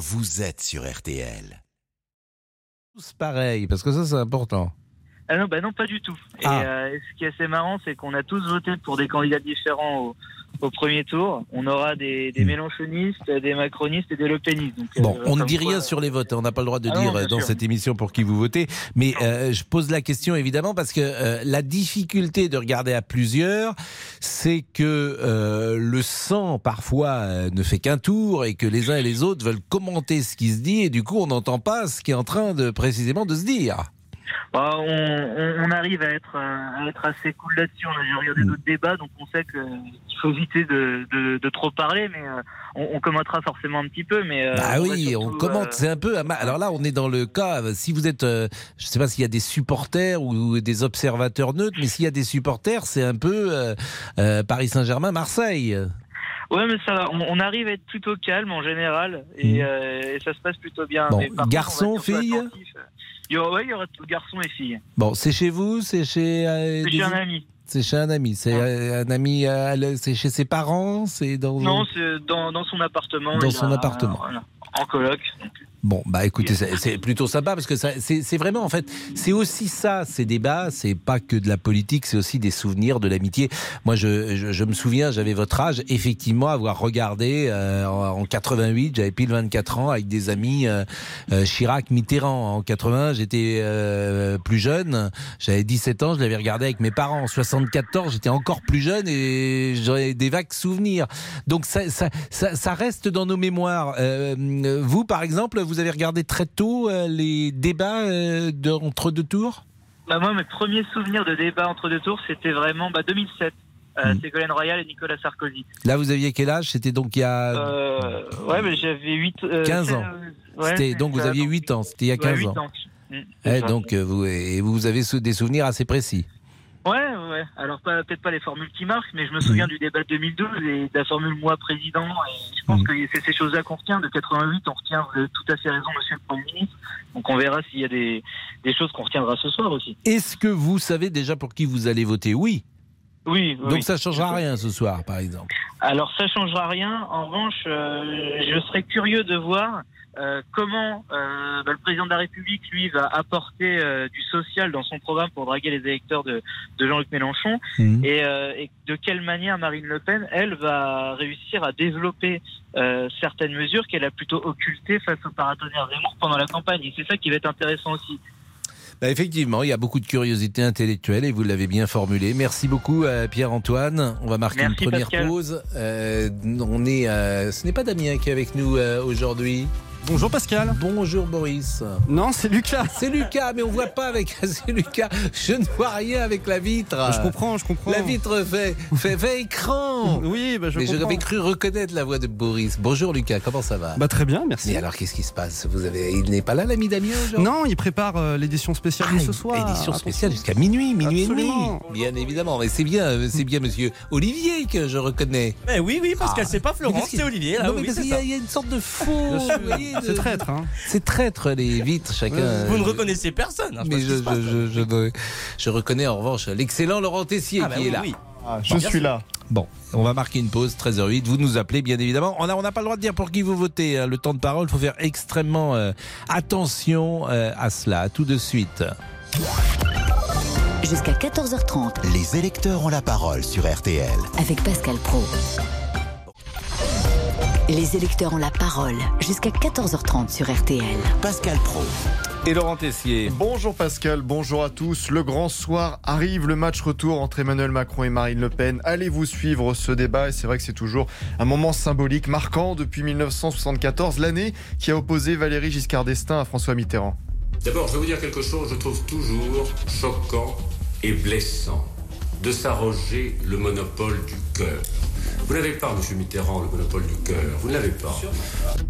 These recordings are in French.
vous êtes sur RTL. Tous pareil, parce que ça c'est important. Ah non, bah non, pas du tout. Et Ah. euh, ce qui est assez marrant, c'est qu'on a tous voté pour des candidats différents au, au premier tour. On aura des, des Hmm. mélanchonistes, des macronistes et des lepénistes. Donc, Bon, euh, on ne dit quoi, rien sur les votes, hein, on n'a pas le droit de Ah dire euh, dans sûr. cette émission pour qui vous votez, mais euh, je pose la question évidemment parce que la difficulté de regarder à plusieurs, c'est que le sang parfois ne fait qu'un tour et que les uns et les autres veulent commenter ce qui se dit et du coup on n'entend pas ce qui est en train de précisément de se dire. Bah, on, on- on arrive à être, à être assez cool là-dessus. On a déjà regardé Mm. d'autres débats, donc on sait qu'il faut éviter de, de, de trop parler, mais euh, on, on commentera forcément un petit peu. Mais, euh, va oui, surtout, on commente, euh, c'est un peu. Alors là, on est dans le cas. Si vous êtes, euh, je sais pas s'il y a des supporters ou des observateurs neutres, mais s'il y a des supporters, c'est un peu Paris Saint-Germain, Marseille. Ouais, mais ça va. On, on arrive à être plutôt calme en général et, et ça se passe plutôt bien. Bon, Mais contre, garçon, fille attentif. Il y aura, ouais, il y aura tout garçons et filles. Bon, c'est chez vous, c'est chez. euh, des- chez un ami. C'est chez un ami. C'est Ah. euh, un ami. euh, c'est chez ses parents. C'est dans. Non, c'est dans, dans son appartement. Dans son a- appartement. voilà, en coloc. Bon, bah écoutez, c'est plutôt sympa parce que c'est vraiment en fait, c'est aussi ça ces débats. C'est pas que de la politique, c'est aussi des souvenirs, de l'amitié. Moi, je, je, je me souviens, j'avais votre âge, effectivement, avoir regardé euh, en, en 88, j'avais pile 24 ans avec des amis euh, euh, Chirac, Mitterrand. En 80, j'étais euh, plus jeune, j'avais 17 ans, je l'avais regardé avec mes parents. En 74, j'étais encore plus jeune et j'avais des vagues souvenirs. Donc ça, ça, ça, ça reste dans nos mémoires. Euh, vous, par exemple, vous avez regardé très tôt euh, les débats euh, de- entre deux tours? Bah, moi, mes premiers souvenirs de débat entre deux tours, c'était vraiment bah, 2007. Euh, Mhm. Ségolène Royal et Nicolas Sarkozy. Là, vous aviez quel âge? C'était donc il y a... Euh, ouais, mais j'avais 8... 15 ans. Donc vous aviez 8 ans, c'était il y a 15 ans. Mm, Eh, c'est ça. donc euh, vous, et vous avez des souvenirs assez précis. Ouais, ouais. Alors peut-être pas les formules qui marquent, mais je me souviens du débat de 2012 et de la formule moi président. Et je pense Mhm. que c'est ces choses-là qu'on retient. De 88, on retient, vous avez tout à fait raison, monsieur le Premier ministre. Donc on verra s'il y a des, des choses qu'on retiendra ce soir aussi. Est-ce que vous savez déjà pour qui vous allez voter? Oui. Oui. oui, Donc oui. ça changera rien ce soir, par exemple. Alors ça changera rien. En revanche, euh, je serais curieux de voir euh, comment euh, bah, le président de la République, lui, va apporter euh, du social dans son programme pour draguer les électeurs de, de Jean-Luc Mélenchon. Mhm. et, et de quelle manière Marine Le Pen, elle, va réussir à développer certaines mesures qu'elle a plutôt occultées face au paratonnerre Zemmour pendant la campagne. Et c'est ça qui va être intéressant aussi. Bah, effectivement, il y a beaucoup de curiosité intellectuelle et vous l'avez bien formulé. Merci beaucoup euh, Pierre-Antoine. On va marquer Merci, une première Pascal. pause. Euh, on est, ce n'est pas Damien qui est avec nous euh, aujourd'hui. Bonjour Pascal. Bonjour Boris. Non, c'est Lucas. C'est Lucas, mais on voit pas avec. C'est Lucas. Je ne vois rien avec la vitre. Je comprends, je comprends. La vitre fait, fait, fait écran. Oui, bah, je mais comprends. j'avais cru reconnaître la voix de Boris. Bonjour Lucas, comment ça va? Bah très bien, merci. Mais alors qu'est-ce qui se passe? Vous avez, il n'est pas là l'ami Damien Non, il prépare euh, l'édition spéciale Ah, de ce soir. Édition spéciale jusqu'à minuit, minuit Absolument. et demi. Bien évidemment, mais c'est bien, c'est bien Monsieur Olivier que je reconnais. Eh oui, oui, Pascal, Ah. c'est pas Mais Florence, c'est Olivier. Là, non, mais oui, parce c'est qu'il y, a- ça. il y a une sorte de faux. Vous voyez, de- C'est traître, hein. C'est traître les vitres, chacun. Vous ne reconnaissez personne. hein, Mais je, reconnais en revanche l'excellent Laurent Tessier Ah, bah qui oui, est là. oui. je suis là. Bon, on va marquer une pause, 13h08. Vous nous appelez, bien évidemment. On n'a on n'a pas le droit de dire pour qui vous votez. hein. Le temps de parole, il faut faire extrêmement euh, attention euh, à cela. Tout de suite. Jusqu'à 14h30 Les électeurs ont la parole sur RTL. avec Pascal Pro. Les électeurs ont la parole jusqu'à 14h30 sur RTL. Pascal Pro. Et Laurent Tessier. Bonjour Pascal, bonjour à tous. Le grand soir arrive, le match retour entre Emmanuel Macron et Marine Le Pen. Allez-vous suivre ce débat? Et c'est vrai que c'est toujours un moment symbolique, marquant depuis 1974, l'année qui a opposé Valéry Giscard d'Estaing à François Mitterrand. D'abord, je vais vous dire quelque chose, je trouve toujours choquant et blessant de s'arroger le monopole du cœur. Vous n'avez pas, Monsieur Mitterrand, le monopole du cœur. Vous ne l'avez pas.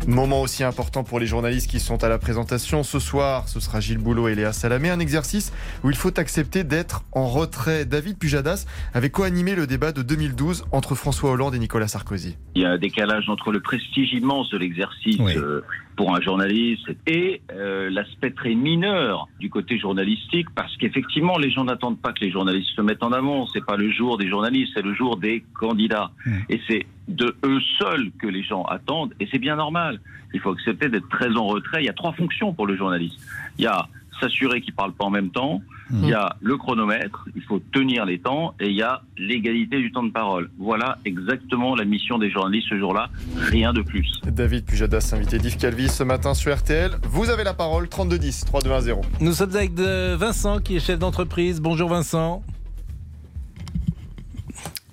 Moment aussi important pour les journalistes qui sont à la présentation. Ce soir, ce sera Gilles Boulot et Léa Salamé. Un exercice où il faut accepter d'être en retrait. David Pujadas avait co-animé le débat de 2012 entre François Hollande et Nicolas Sarkozy. Il y a un décalage entre le prestige immense de l'exercice Oui. euh, pour un journaliste et euh, l'aspect très mineur du côté journalistique, parce qu'effectivement, les gens n'attendent pas que les journalistes se mettent en avant. C'est pas le jour des journalistes, c'est le jour des candidats. Mmh. Et c'est de eux seuls que les gens attendent, et c'est bien normal. Il faut accepter d'être très en retrait. Il y a trois fonctions pour le journaliste. Il y a s'assurer qu'il parle pas en même temps, il y a le chronomètre, il faut tenir les temps, et il y a l'égalité du temps de parole. Voilà exactement la mission des journalistes ce jour-là, rien de plus. David Pujadas, invité d'Yves Calvi ce matin sur RTL. Vous avez la parole, 3210, 3210. Nous sommes avec Vincent qui est chef d'entreprise. Bonjour Vincent.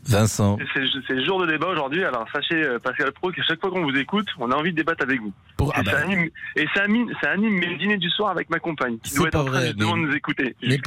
Vincent. C'est le jour de débat aujourd'hui. Alors sachez, euh, Pascal Pro, qu'à chaque fois qu'on vous écoute, on a envie de débattre avec vous. Pour- ah et, bah, ça anime, et ça, anime, ça anime mes dîners du soir avec ma compagne, qui doit être en train vrai, justement mais- de nous écouter. mais,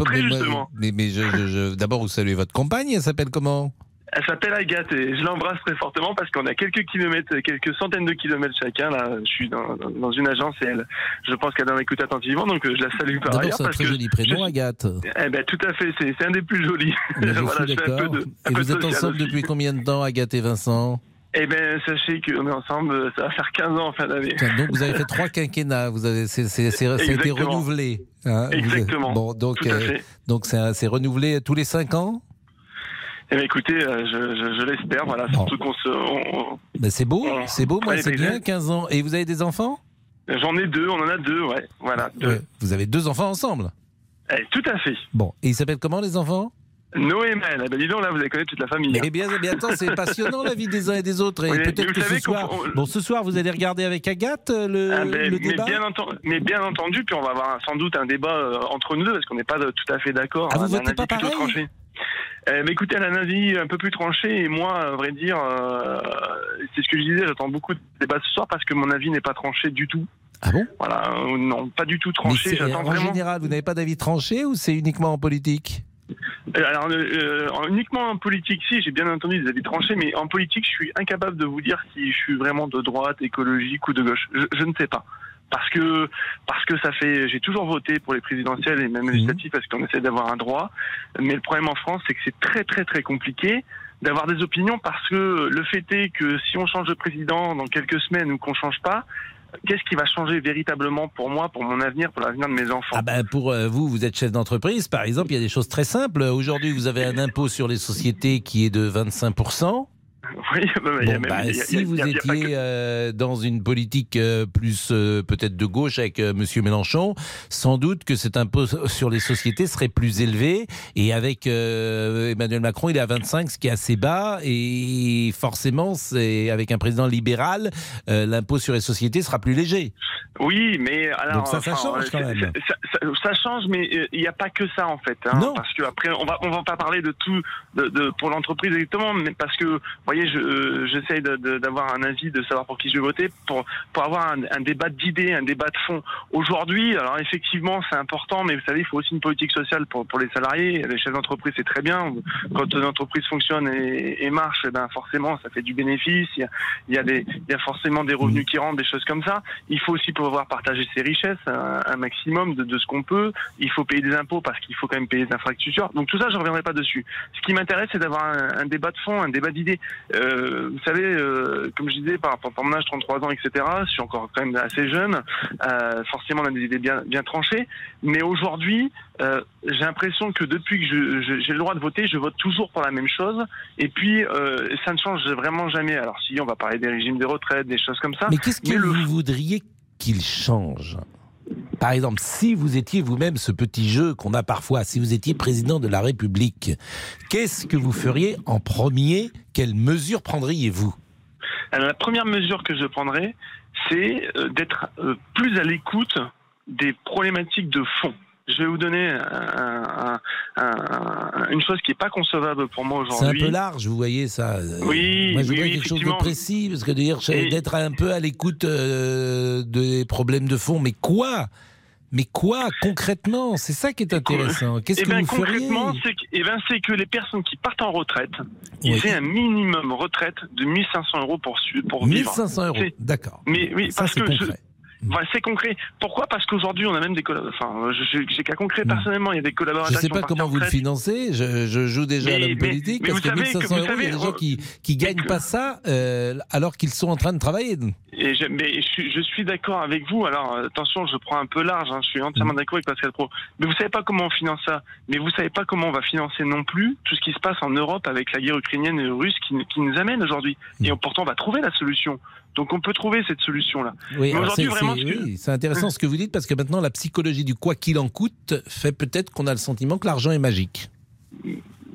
mais mais- d'abord vous saluez votre compagne. Elle s'appelle comment? Elle s'appelle Agathe et je l'embrasse très fortement parce qu'on a quelques kilomètres, quelques centaines de kilomètres chacun. Là, je suis dans, une agence et elle, je pense qu'elle en écoute attentivement, donc euh, je la salue par ailleurs. c'est un parce très que joli prénom, je- Agathe. Eh ben, tout à fait, c'est un des plus jolis. Mais je Voilà, suis d'accord. Et vous êtes ensemble depuis combien de temps, Agathe et Vincent? Eh ben, sachez qu'on est ensemble, euh, ça va faire 15 ans en fin d'année. Donc vous avez fait trois quinquennats. Vous avez, c'est, ça a été renouvelé. hein. Vous- Exactement. Bon, donc euh, donc c'est renouvelé tous les cinq ans? Eh bien, écoutez, euh, je, je, je l'espère, voilà, surtout qu'on se. on- Ben, c'est beau, c'est beau. Moi, Ouais, c'est mais bien, exact. 15 ans. Et vous avez des enfants? J'en ai deux, on en a deux, ouais, voilà, deux. Ouais. Vous avez deux enfants ensemble? Eh, tout à fait. Bon, et ils s'appellent comment les enfants? Noé et eh ben, dis donc, là, vous allez connaître toute la famille. hein. Eh bien, eh bien, attends, c'est passionnant la vie des uns et des autres. Et Oui, mais peut-être vous que ce savez qu'on- soir, on- bon, ce soir, vous allez regarder avec Agathe euh, le, Ah, ben, le mais, débat? bien entendu, mais bien entendu, puis on va avoir un- sans doute un débat euh, entre nous deux, parce qu'on n'est pas tout à fait d'accord. Ah, vous a un votez avis pas plutôt pareil? tranché. Euh, mais écoutez, elle a un avis un peu plus tranché, et moi, à vrai dire, euh, c'est ce que je disais, j'attends beaucoup de débats ce soir, parce que mon avis n'est pas tranché du tout. Ah bon? Voilà, euh, non, pas du tout tranché, j'attends en vraiment... général, vous n'avez pas d'avis tranché ou c'est uniquement en politique? Euh, Alors, euh, en- uniquement en politique, si, j'ai bien entendu des avis tranchés, mais en politique, je suis incapable de vous dire si je suis vraiment de droite, écologique ou de gauche. Je, je ne sais pas. Parce que, parce que ça fait, j'ai toujours voté pour les présidentielles et même Mhm. législatives parce qu'on essaie d'avoir un droit. Mais le problème en France, c'est que c'est très, très, très compliqué d'avoir des opinions parce que le fait est que si on change de président dans quelques semaines ou qu'on change pas, qu'est-ce qui va changer véritablement pour moi, pour mon avenir, pour l'avenir de mes enfants? Ah ben pour euh, vous, vous êtes chef d'entreprise, par exemple, il y a des choses très simples. Aujourd'hui, vous avez un impôt sur les sociétés qui est de 25%. Si vous que- étiez euh, dans une politique euh, plus euh, peut-être de gauche avec Monsieur Mélenchon, sans doute que cet impôt sur les sociétés serait plus élevé. Et avec Emmanuel Macron, il est à 25, ce qui est assez bas. Et forcément, c'est avec un président libéral, l'impôt sur les sociétés sera plus léger. Oui, mais alors. Donc ça, ça enfin, change quand même. Ça, ça- ça change, mais il n'y a pas que ça en fait. hein, Non. Parce que après, on va on va pas parler de tout de, de- pour l'entreprise exactement, mais parce que vous voyez, euh, j'essaye d'avoir un avis, de savoir pour qui je vais voter, pour pour avoir un, un débat d'idées, un débat de fond. Aujourd'hui, alors effectivement, c'est important, mais vous savez, il faut aussi une politique sociale pour pour les salariés. Les chefs d'entreprise, c'est très bien. Quand une entreprise fonctionne et, et marche, eh ben forcément, ça fait du bénéfice. Il y a, il y a des il y a forcément des revenus qui rentrent, des choses comme ça. Il faut aussi pouvoir partager ses richesses, un, un maximum de, de ce qu'on peut. Il faut payer des impôts parce qu'il faut quand même payer des infrastructures. Donc tout ça, je reviendrai pas dessus. Ce qui m'intéresse, c'est d'avoir un, un débat de fond, un débat d'idées. Euh, vous savez, euh, comme je disais, par rapport à mon âge, 33 ans, etc., je suis encore quand même assez jeune. Euh, forcément, on a des idées bien, bien tranchées. Mais aujourd'hui, j'ai l'impression que depuis que j'ai le droit de voter, je vote toujours pour la même chose. Et puis, ça ne change vraiment jamais. Alors si on va parler des régimes des retraites, des choses comme ça. Mais qu'est-ce que le vous voudriez qu'il change? Par exemple, si vous étiez vous-même ce petit jeu qu'on a parfois, si vous étiez président de la République, qu'est-ce que vous feriez en premier? Quelles mesures prendriez-vous? Alors, la première mesure que je prendrai, c'est euh, d'être euh, plus à l'écoute des problématiques de fond. Je vais vous donner un- un- un- une chose qui n'est pas concevable pour moi C'est un aujourd'hui. peu large, vous voyez ça. Oui, Moi, je oui, voudrais oui, quelque chose de précis, parce que d'être un peu à l'écoute euh, des problèmes de fond. Mais quoi? Mais quoi concrètement? C'est ça qui est intéressant. Qu'est-ce Eh que ben, vous feriez? concrètement, c'est que, eh ben, c'est que les personnes qui partent en retraite, Oui. ils aient un minimum retraite de 1500 euros pour, pour vivre. 1500 euros, C'est- d'accord. Mais oui, Ça, parce c'est que concret. C'est concret. Pourquoi? Parce qu'aujourd'hui, on a même des collaborateurs. Enfin, je- je- j'ai qu'à concret Mm. personnellement. Il y a des Je collaborateurs. ne sais pas comment en vous le financez. Je, je joue déjà à Mais- l'homme mais- politique mais parce vous que savez 1500 que vous euros, il y a des gens qui qui gagnent que- pas ça euh, alors qu'ils sont en train de travailler. Et je, mais je suis, je suis d'accord avec vous. Alors attention, je prends un peu large. hein, je suis entièrement d'accord avec Pascal Pro. Mais vous savez pas comment on finance ça. Mais vous savez pas comment on va financer non plus tout ce qui se passe en Europe avec la guerre ukrainienne et russe qui, qui nous amène aujourd'hui. Et on, pourtant, on va trouver la solution. Donc on peut trouver cette solution-là. Oui, que- c'est intéressant ce que vous dites parce que maintenant la psychologie du quoi qu'il en coûte fait peut-être qu'on a le sentiment que l'argent est magique.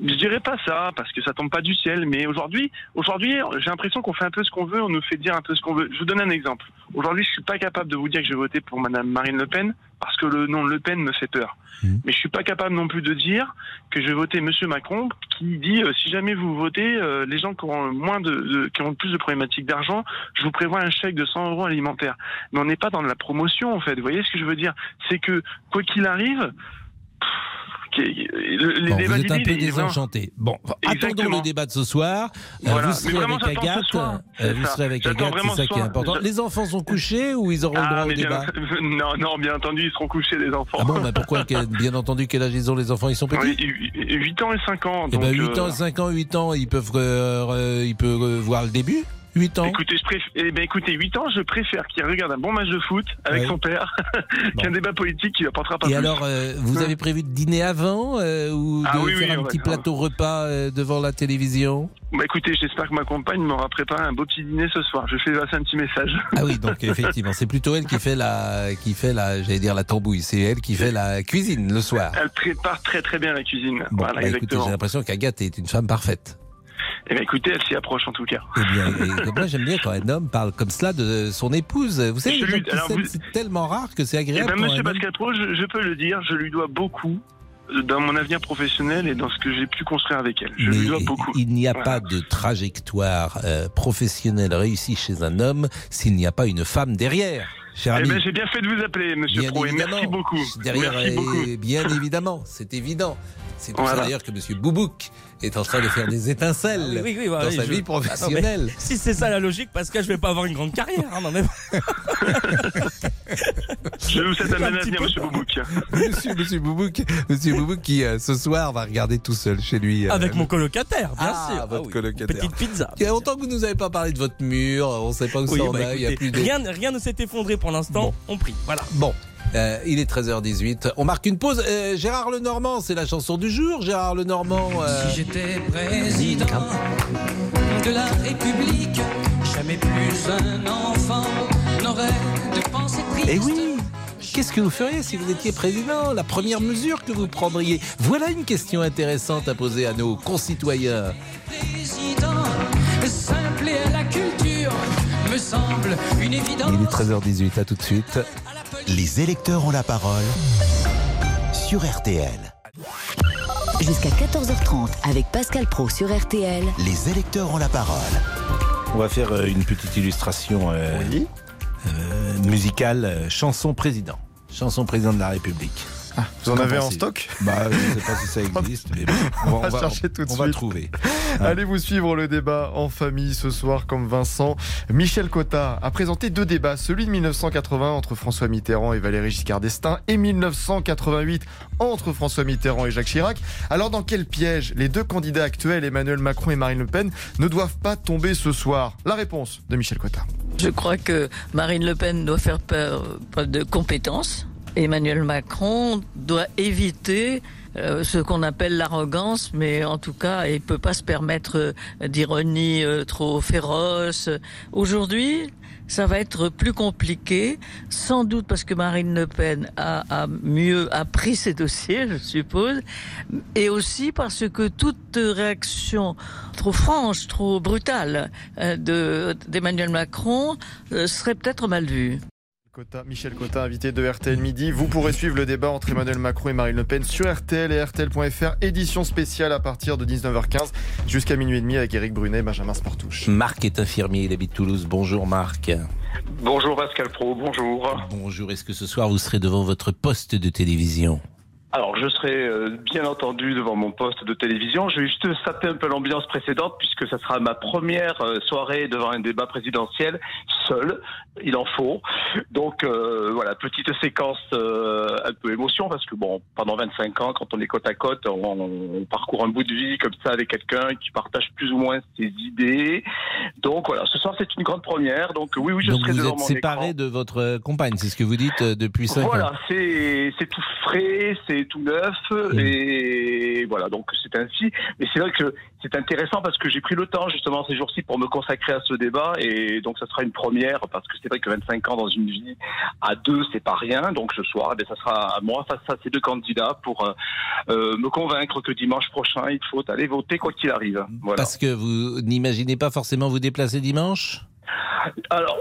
Je dirais pas ça parce que ça tombe pas du ciel, mais aujourd'hui, aujourd'hui, j'ai l'impression qu'on fait un peu ce qu'on veut, on nous fait dire un peu ce qu'on veut. Je vous donne un exemple. Aujourd'hui, je suis pas capable de vous dire que je vais voter pour Madame Marine Le Pen parce que le nom Le Pen me fait peur. Mhm. Mais je suis pas capable non plus de dire que je vais voter Monsieur Macron qui dit euh, si jamais vous votez, euh, les gens qui auront moins de, de- qui auront plus de problématiques d'argent, je vous prévois un chèque de 100 euros alimentaire. Mais on n'est pas dans de la promotion en fait. Vous voyez ce que je veux dire? C'est que quoi qu'il arrive. pff, les Bon, débats vous êtes un peu désenchanté. Bon, attendons le débat de ce soir. Euh, Voilà. Vous Mais serez avec Agathe. Euh, vous serez avec Agathe, c'est ça qui est important. Les enfants sont couchés ou ils auront le droit Ah, au mais bien, débat non, non, bien entendu, ils seront couchés, les enfants. Ah bon, bah pourquoi Bien entendu, quel âge ils ont les enfants? Ils sont petits? Oui, 8 ans et 5 ans. Eh donc, ben 8 euh, ans, 5 ans, 8 ans, ils peuvent, euh, euh, ils peuvent euh, voir le début 8 ans Écoutez, je préfère, eh ben, écoutez, 8 ans, je préfère qu'il regarde un bon match de foot avec Ouais. son père qu'un débat politique qui lui apportera pas Et plus. alors, euh, vous avez prévu de dîner avant euh, ou de Ah oui, faire oui, un petit plateau repas euh, devant la télévision Bah écoutez, j'espère que ma compagne m'aura préparé un beau petit dîner ce soir. Je fais passer un petit message. Ah oui, donc effectivement, c'est plutôt elle qui fait la, qui fait la, j'allais dire la tambouille. C'est elle qui fait la cuisine le soir. Elle prépare très très bien la cuisine. Bon, voilà, bah, écoutez, j'ai l'impression qu'Agathe est une femme parfaite. Eh ben écoutez, elle s'y approche en tout cas. Eh bien, et moi j'aime bien quand un homme parle comme cela de son épouse. Vous savez, vous- c'est tellement rare que c'est Eh agréable. ben, quand monsieur Pascal Pro, je, je peux le dire, je lui dois beaucoup euh, dans mon avenir professionnel et dans ce que j'ai pu construire avec elle. Je Mais lui dois beaucoup. il n'y a Voilà. pas de trajectoire euh, professionnelle réussie chez un homme s'il n'y a pas une femme derrière. Cher Eh ben, j'ai bien fait de vous appeler, monsieur Bien Pro, et merci beaucoup. Derrière, merci beaucoup. bien évidemment, c'est évident. C'est pour ça d'ailleurs que Monsieur Boubouk est en train de faire des étincelles Ah oui, oui, voilà, dans sa je- vie Ah non, professionnelle. si c'est ça la logique, Pascal, je vais pas avoir une grande carrière. hein, non, mais... Je vous souhaite un bon avenir, monsieur Boubouk. Monsieur, monsieur Boubouk, Monsieur Boubouk qui euh, ce soir va regarder tout seul chez lui. euh, Avec mon colocataire, bien Ah, sûr. votre oui. colocataire. Petite pizza. Il y a longtemps que vous nous avez pas parlé de votre mur, on ne sait pas où Oui, ça en bah, est, il y a écoutez, plus de... rien, rien ne s'est effondré pour l'instant. On prie. Voilà. Bon, euh, il est 13h18, on marque une pause. Euh, Gérard Lenormand, c'est la chanson du jour, Gérard Lenormand. euh, Si j'étais président de la République, jamais plus un enfant n'aurait de pensée triste. Eh oui Qu'est-ce que vous feriez si vous étiez président? La première mesure que vous prendriez? Voilà une question intéressante à poser à nos concitoyens. Président, simple et à la culture, me semble une évidence. Il est 13h18, à tout de suite. Les électeurs ont la parole sur RTL. Jusqu'à 14h30 avec Pascal Pro sur RTL. Les électeurs ont la parole. On va faire euh, une petite illustration euh, euh, musicale, chanson président. Chanson président de la République. Vous en avez en stock? Bah, je ne sais pas si ça existe, mais bon, on va, On va chercher tout de on va suite. trouver. Allez vous suivre le débat en famille ce soir comme Vincent. Michel Cotta a présenté deux débats, celui de 1980 entre François Mitterrand et Valéry Giscard d'Estaing et 1988 entre François Mitterrand et Jacques Chirac. Alors dans quel piège les deux candidats actuels, Emmanuel Macron et Marine Le Pen, ne doivent pas tomber ce soir? La réponse de Michel Cotta. Je crois que Marine Le Pen doit faire peur preuve de compétence. Emmanuel Macron doit éviter euh, ce qu'on appelle l'arrogance, mais en tout cas, il peut pas se permettre euh, d'ironie euh, trop féroce. Aujourd'hui, ça va être plus compliqué, sans doute parce que Marine Le Pen a, a mieux appris ses dossiers, je suppose, et aussi parce que toute réaction trop franche, trop brutale euh, de d'Emmanuel Macron euh, serait peut-être mal vue. Cotta, Michel Cotta, invité de RTL Midi. Vous pourrez suivre le débat entre Emmanuel Macron et Marine Le Pen sur RTL et RTL.fr. Édition spéciale à partir de 19h15 jusqu'à minuit et demi avec Eric Brunet et Benjamin Sportouche. Marc est infirmier, il habite Toulouse. Bonjour Marc. Bonjour Pascal Pro, bonjour. Bonjour, est-ce que ce soir vous serez devant votre poste de télévision? Alors, je serai euh, bien entendu devant mon poste de télévision. Je vais juste saper un peu l'ambiance précédente puisque ça sera ma première euh, soirée devant un débat présidentiel seul. Il en faut. Donc, euh, voilà, petite séquence euh, un peu émotion parce que bon, pendant 25 ans, quand on est côte à côte, on, on parcourt un bout de vie comme ça avec quelqu'un qui partage plus ou moins ses idées. Donc voilà, ce soir c'est une grande première. Donc oui, oui, je Donc serai vous devant êtes mon séparé écran. de votre compagne, c'est ce que vous dites euh, depuis 5 Voilà, ans. c'est c'est tout frais, c'est tout neuf, Mmh. et voilà, donc c'est ainsi. Mais c'est vrai que c'est intéressant parce que j'ai pris le temps justement ces jours-ci pour me consacrer à ce débat, et donc ça sera une première parce que c'est vrai que 25 ans dans une vie à deux, c'est pas rien. Donc ce soir, eh bien, ça sera à moi face à ces deux candidats pour euh, euh, me convaincre que dimanche prochain, il faut aller voter quoi qu'il arrive. Voilà. Parce que vous n'imaginez pas forcément vous déplacer dimanche? Alors,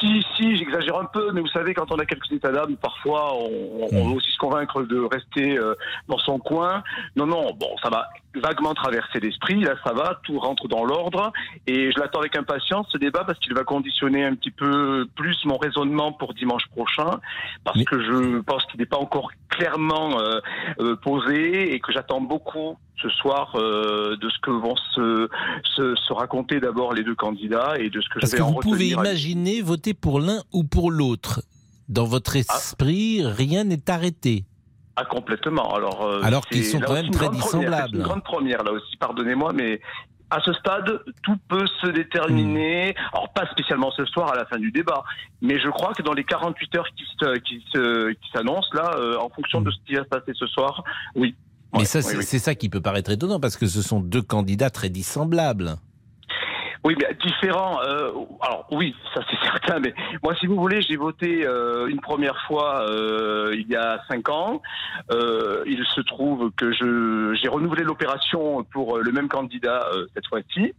si, si, j'exagère un peu, mais vous savez, quand on a quelques états d'âme, parfois, on, on veut aussi se convaincre de rester euh, dans son coin. Non, non, bon, ça va vaguement traverser l'esprit, là, ça va, tout rentre dans l'ordre, et je l'attends avec impatience, ce débat, parce qu'il va conditionner un petit peu plus mon raisonnement pour dimanche prochain, parce que je pense qu'il n'est pas encore clairement euh, euh, posé, et que j'attends beaucoup ce soir euh, de ce que vont se, se, se raconter d'abord les deux candidats et de ce que Parce je que vais en vous pouvez imaginer voter pour l'un ou pour l'autre. Dans votre Ah. esprit, rien n'est arrêté. Ah, complètement. Alors, euh, Alors qu'ils sont quand même très dissemblables. C'est une grande première, là aussi, pardonnez-moi, mais à ce stade, tout peut se déterminer. Hmm. Alors, pas spécialement ce soir à la fin du débat, mais je crois que dans les 48 heures qui se- qui qui s'annoncent, là, euh, en fonction de ce qui va se passer ce soir, oui. Mais Ouais, ça, oui, c'est oui. ça qui peut paraître étonnant, parce que ce sont deux candidats très dissemblables. Oui, mais différent. euh, alors oui, ça c'est certain. Mais moi, si vous voulez, j'ai voté euh, une première fois euh, il y a cinq ans. Il se trouve que je j'ai renouvelé l'opération pour le même candidat cette fois-ci.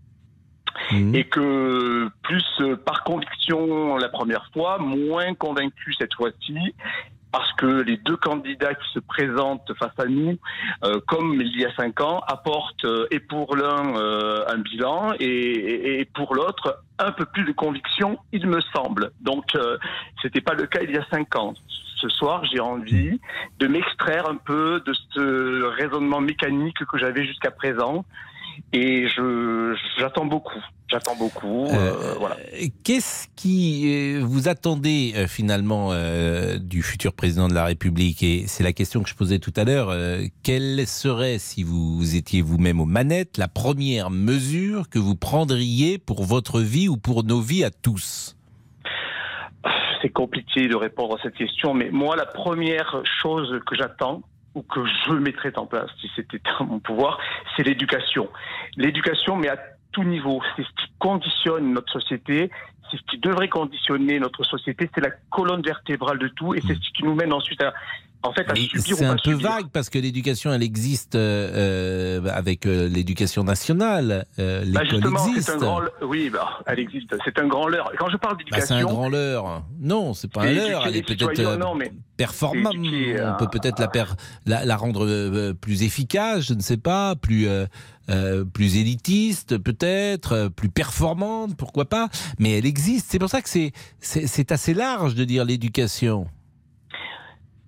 Et que plus par conviction la première fois, moins convaincu cette fois-ci, parce que les deux candidats qui se présentent face à nous, euh, comme il y a cinq ans, apportent euh, et pour l'un euh, un bilan et, et- et pour l'autre un peu plus de conviction, il me semble. Donc euh, c'était pas le cas il y a cinq ans. Ce soir, j'ai envie de m'extraire un peu de ce raisonnement mécanique que j'avais jusqu'à présent. Et je j'attends beaucoup. J'attends beaucoup. euh, voilà. Qu'est-ce qui euh, vous attendez euh, finalement euh, du futur président de la République? Et c'est la question que je posais tout à l'heure. euh, quelle serait, si vous étiez vous-même aux manettes, la première mesure que vous prendriez pour votre vie ou pour nos vies à tous? C'est compliqué de répondre à cette question, mais moi, la première chose que j'attends ou que je mettrais en place, si c'était à mon pouvoir, c'est l'éducation. L'éducation, mais à tout niveau. C'est ce qui conditionne notre société, c'est ce qui devrait conditionner notre société, c'est la colonne vertébrale de tout, et c'est ce qui nous mène ensuite à, en fait, C'est un peu subir. vague parce que l'éducation, elle existe euh, euh, avec euh, l'éducation nationale. Euh, Bah, justement, existe. un grand, oui, bah, elle existe. C'est un grand leurre. Quand je parle Bah, c'est d'éducation, un grand leurre. Non, c'est pas un leurre. Elle est peut-être performante. On peut peut-être la, per- la, la rendre plus efficace, je ne sais pas, plus euh, plus élitiste, peut-être, euh, plus performante, pourquoi pas. Mais elle existe. C'est pour ça que c'est assez large de dire l'éducation.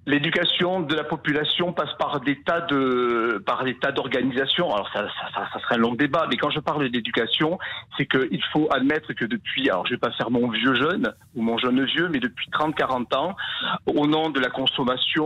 L'éducation de la population passe par des tas de par des tas d'organisations. Alors ça, ça, ça, serait un long débat, mais quand je parle d'éducation, c'est qu'il faut admettre que depuis, alors je vais pas faire mon vieux jeune ou mon jeune vieux, mais depuis 30-40 ans, au nom de la consommation,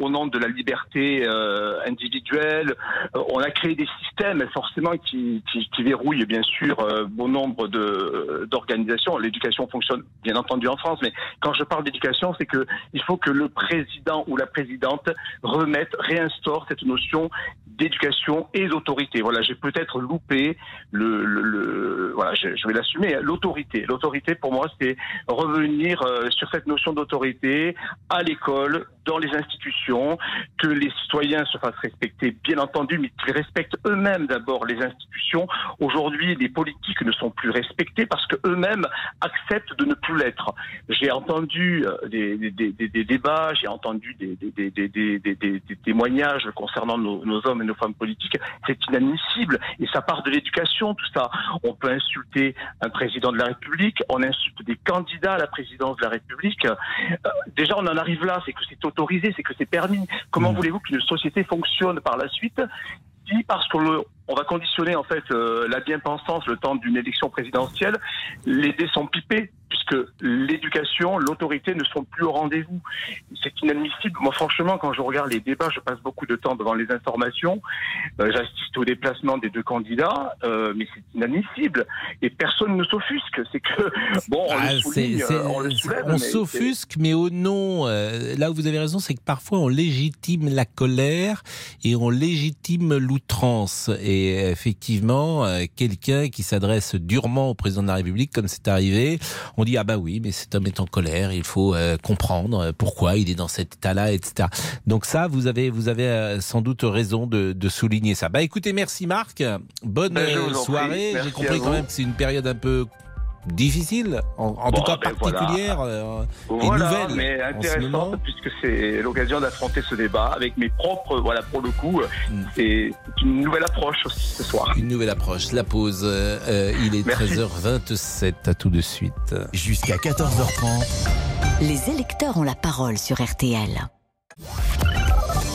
au nom de la liberté euh, individuelle, euh, on a créé des systèmes forcément qui, qui, qui verrouillent bien sûr euh, bon nombre de d'organisations. L'éducation fonctionne bien entendu en France, mais quand je parle d'éducation, c'est que il faut que le président ou la présidente remette, réinstaure cette notion d'éducation et d'autorité. Voilà, j'ai peut-être loupé le, voilà, je, vais l'assumer. hein, L'autorité, l'autorité pour moi, c'est revenir euh, sur cette notion d'autorité à l'école, dans les institutions, que les citoyens se fassent respecter, bien entendu, mais qu'ils respectent eux-mêmes d'abord les institutions. Aujourd'hui, les politiques ne sont plus respectés parce que eux-mêmes acceptent de ne plus l'être. J'ai entendu euh, des, débats, j'ai entendu des témoignages concernant nos, nos hommes et nos femmes politiques. C'est inadmissible. Et ça part de l'éducation, tout ça. On peut insulter un président de la République, on insulte des candidats à la présidence de la République. Euh, déjà, on en arrive là, c'est que c'est autorisé, c'est que c'est permis. Comment voulez-vous qu'une société fonctionne par la suite si parce qu'on le- on va conditionner en fait euh, la bien-pensance le temps d'une élection présidentielle, les dés sont pipés puisque l'éducation, l'autorité ne sont plus au rendez-vous. C'est inadmissible. Moi, franchement, quand je regarde les débats, je passe beaucoup de temps devant les informations. Euh, J'assiste au déplacement des deux candidats, euh, mais c'est inadmissible. Et personne ne s'offusque. C'est que bon, on Ah, le c'est- souligne, on le soulève. on mais s'offusque, mais au nom. euh, là où vous avez raison, c'est que parfois on légitime la colère et on légitime l'outrance. Et effectivement, quelqu'un qui s'adresse durement au président de la République, comme c'est arrivé, on dit ah bah oui, mais cet homme est en colère, il faut euh, comprendre euh, pourquoi il est dans cet état-là, etc. Donc ça, vous avez vous avez euh, sans doute raison de, de souligner ça. Bah écoutez, merci Marc, bonne Ben, soirée. J'ai compris quand même que c'est une période un peu difficile, en, en Bon, tout cas ben, voilà. particulière euh, et Voilà, nouvelle mais ce intéressante puisque c'est l'occasion d'affronter ce débat avec mes propres, voilà, pour le coup, Mm. c'est une nouvelle approche aussi ce soir. Une nouvelle approche, la pause. euh, euh, il est Merci. 13h27, à tout de suite. Jusqu'à 14h30. Les électeurs ont la parole sur RTL.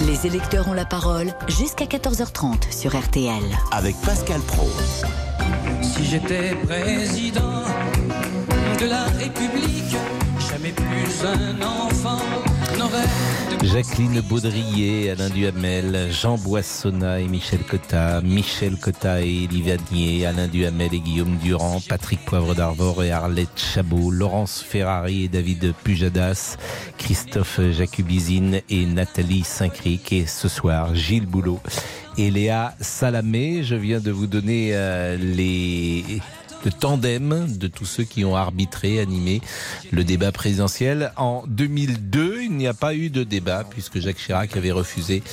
Les électeurs ont la parole jusqu'à 14h30 sur RTL. Avec Pascal Pro. Si j'étais président de la République, jamais plus un enfant Jacqueline Baudrier, Alain Duhamel, Jean Boissonnat et Michel Cotta, Michel Cotta et Elie Alain Duhamel et Guillaume Durand, Patrick Poivre d'Arvor et Arlette Chabot, Laurence Ferrari et David Pujadas, Christophe Jacubizine et Nathalie Saint-Cric et ce soir Gilles Boulot et Léa Salamé. Je viens de vous donner euh, les le tandem de tous ceux qui ont arbitré, animé le débat présidentiel. En 2002, il n'y a pas eu de débat puisque Jacques Chirac avait refusé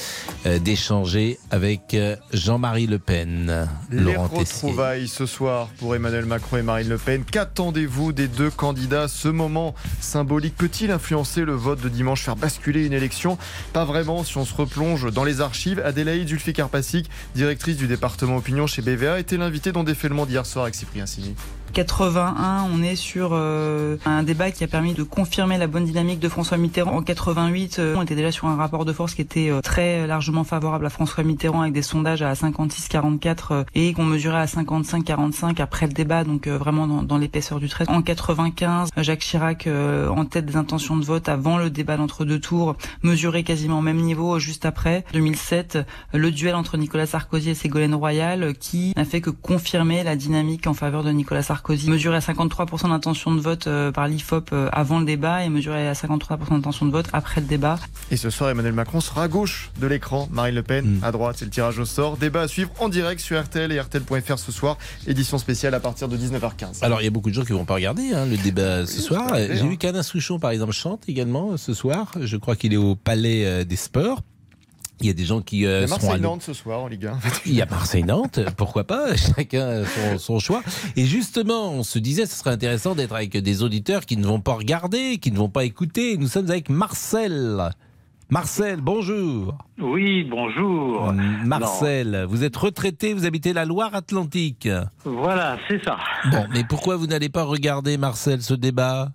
euh, d'échanger avec euh, Jean-Marie Le Pen. Les Laurent Tessier. retrouvailles ce soir pour Emmanuel Macron et Marine Le Pen. Qu'attendez-vous des deux candidats? Ce moment symbolique peut-il influencer le vote de dimanche, faire basculer une élection? Pas vraiment si on se replonge dans les archives. Adélaïde Zulfikar Passik, directrice du département opinion chez BVA, était l'invitée dans défailement d'hier soir avec Cyprien 嗯 81, on est sur euh, un débat qui a permis de confirmer la bonne dynamique de François Mitterrand. En 88, euh, on était déjà sur un rapport de force qui était euh, très largement favorable à François Mitterrand avec des sondages à 56-44 euh, et qu'on mesurait à 55-45 après le débat, donc euh, vraiment dans, dans l'épaisseur du trait. En 95, Jacques Chirac en tête des intentions de vote avant le débat d'entre-deux tours, mesuré quasiment au même niveau juste après. 2007, euh, le duel entre Nicolas Sarkozy et Ségolène Royal qui n'a fait que confirmer la dynamique en faveur de Nicolas Sarkozy, mesuré à 53% d'intention de vote euh, par l'IFOP euh, avant le débat et mesuré à 53% d'intention de vote après le débat. Et ce soir, Emmanuel Macron sera à gauche de l'écran. Marine Le Pen à droite, c'est le tirage au sort. Débat à suivre en direct sur RTL et RTL.fr ce soir. Édition spéciale à partir de 19h15. Alors il y a beaucoup de gens qui vont pas regarder hein, le débat ce soir. J'ai hein. vu qu'Alain Souchon par exemple chante également euh, ce soir. Je crois qu'il est au Palais des Sports. Il y a des gens qui Il y euh, Marseille-Nantes ce soir en Ligue 1. Il y a Marseille-Nantes, pourquoi pas Chacun son, son choix. Et justement, on se disait, ce serait intéressant d'être avec des auditeurs qui ne vont pas regarder, qui ne vont pas écouter. Nous sommes avec Marcel. Marcel, bonjour. Oui, bonjour. Marcel, vous êtes retraité, vous habitez la Loire-Atlantique. Voilà, c'est ça. Bon, mais pourquoi vous n'allez pas regarder, Marcel, ce débat?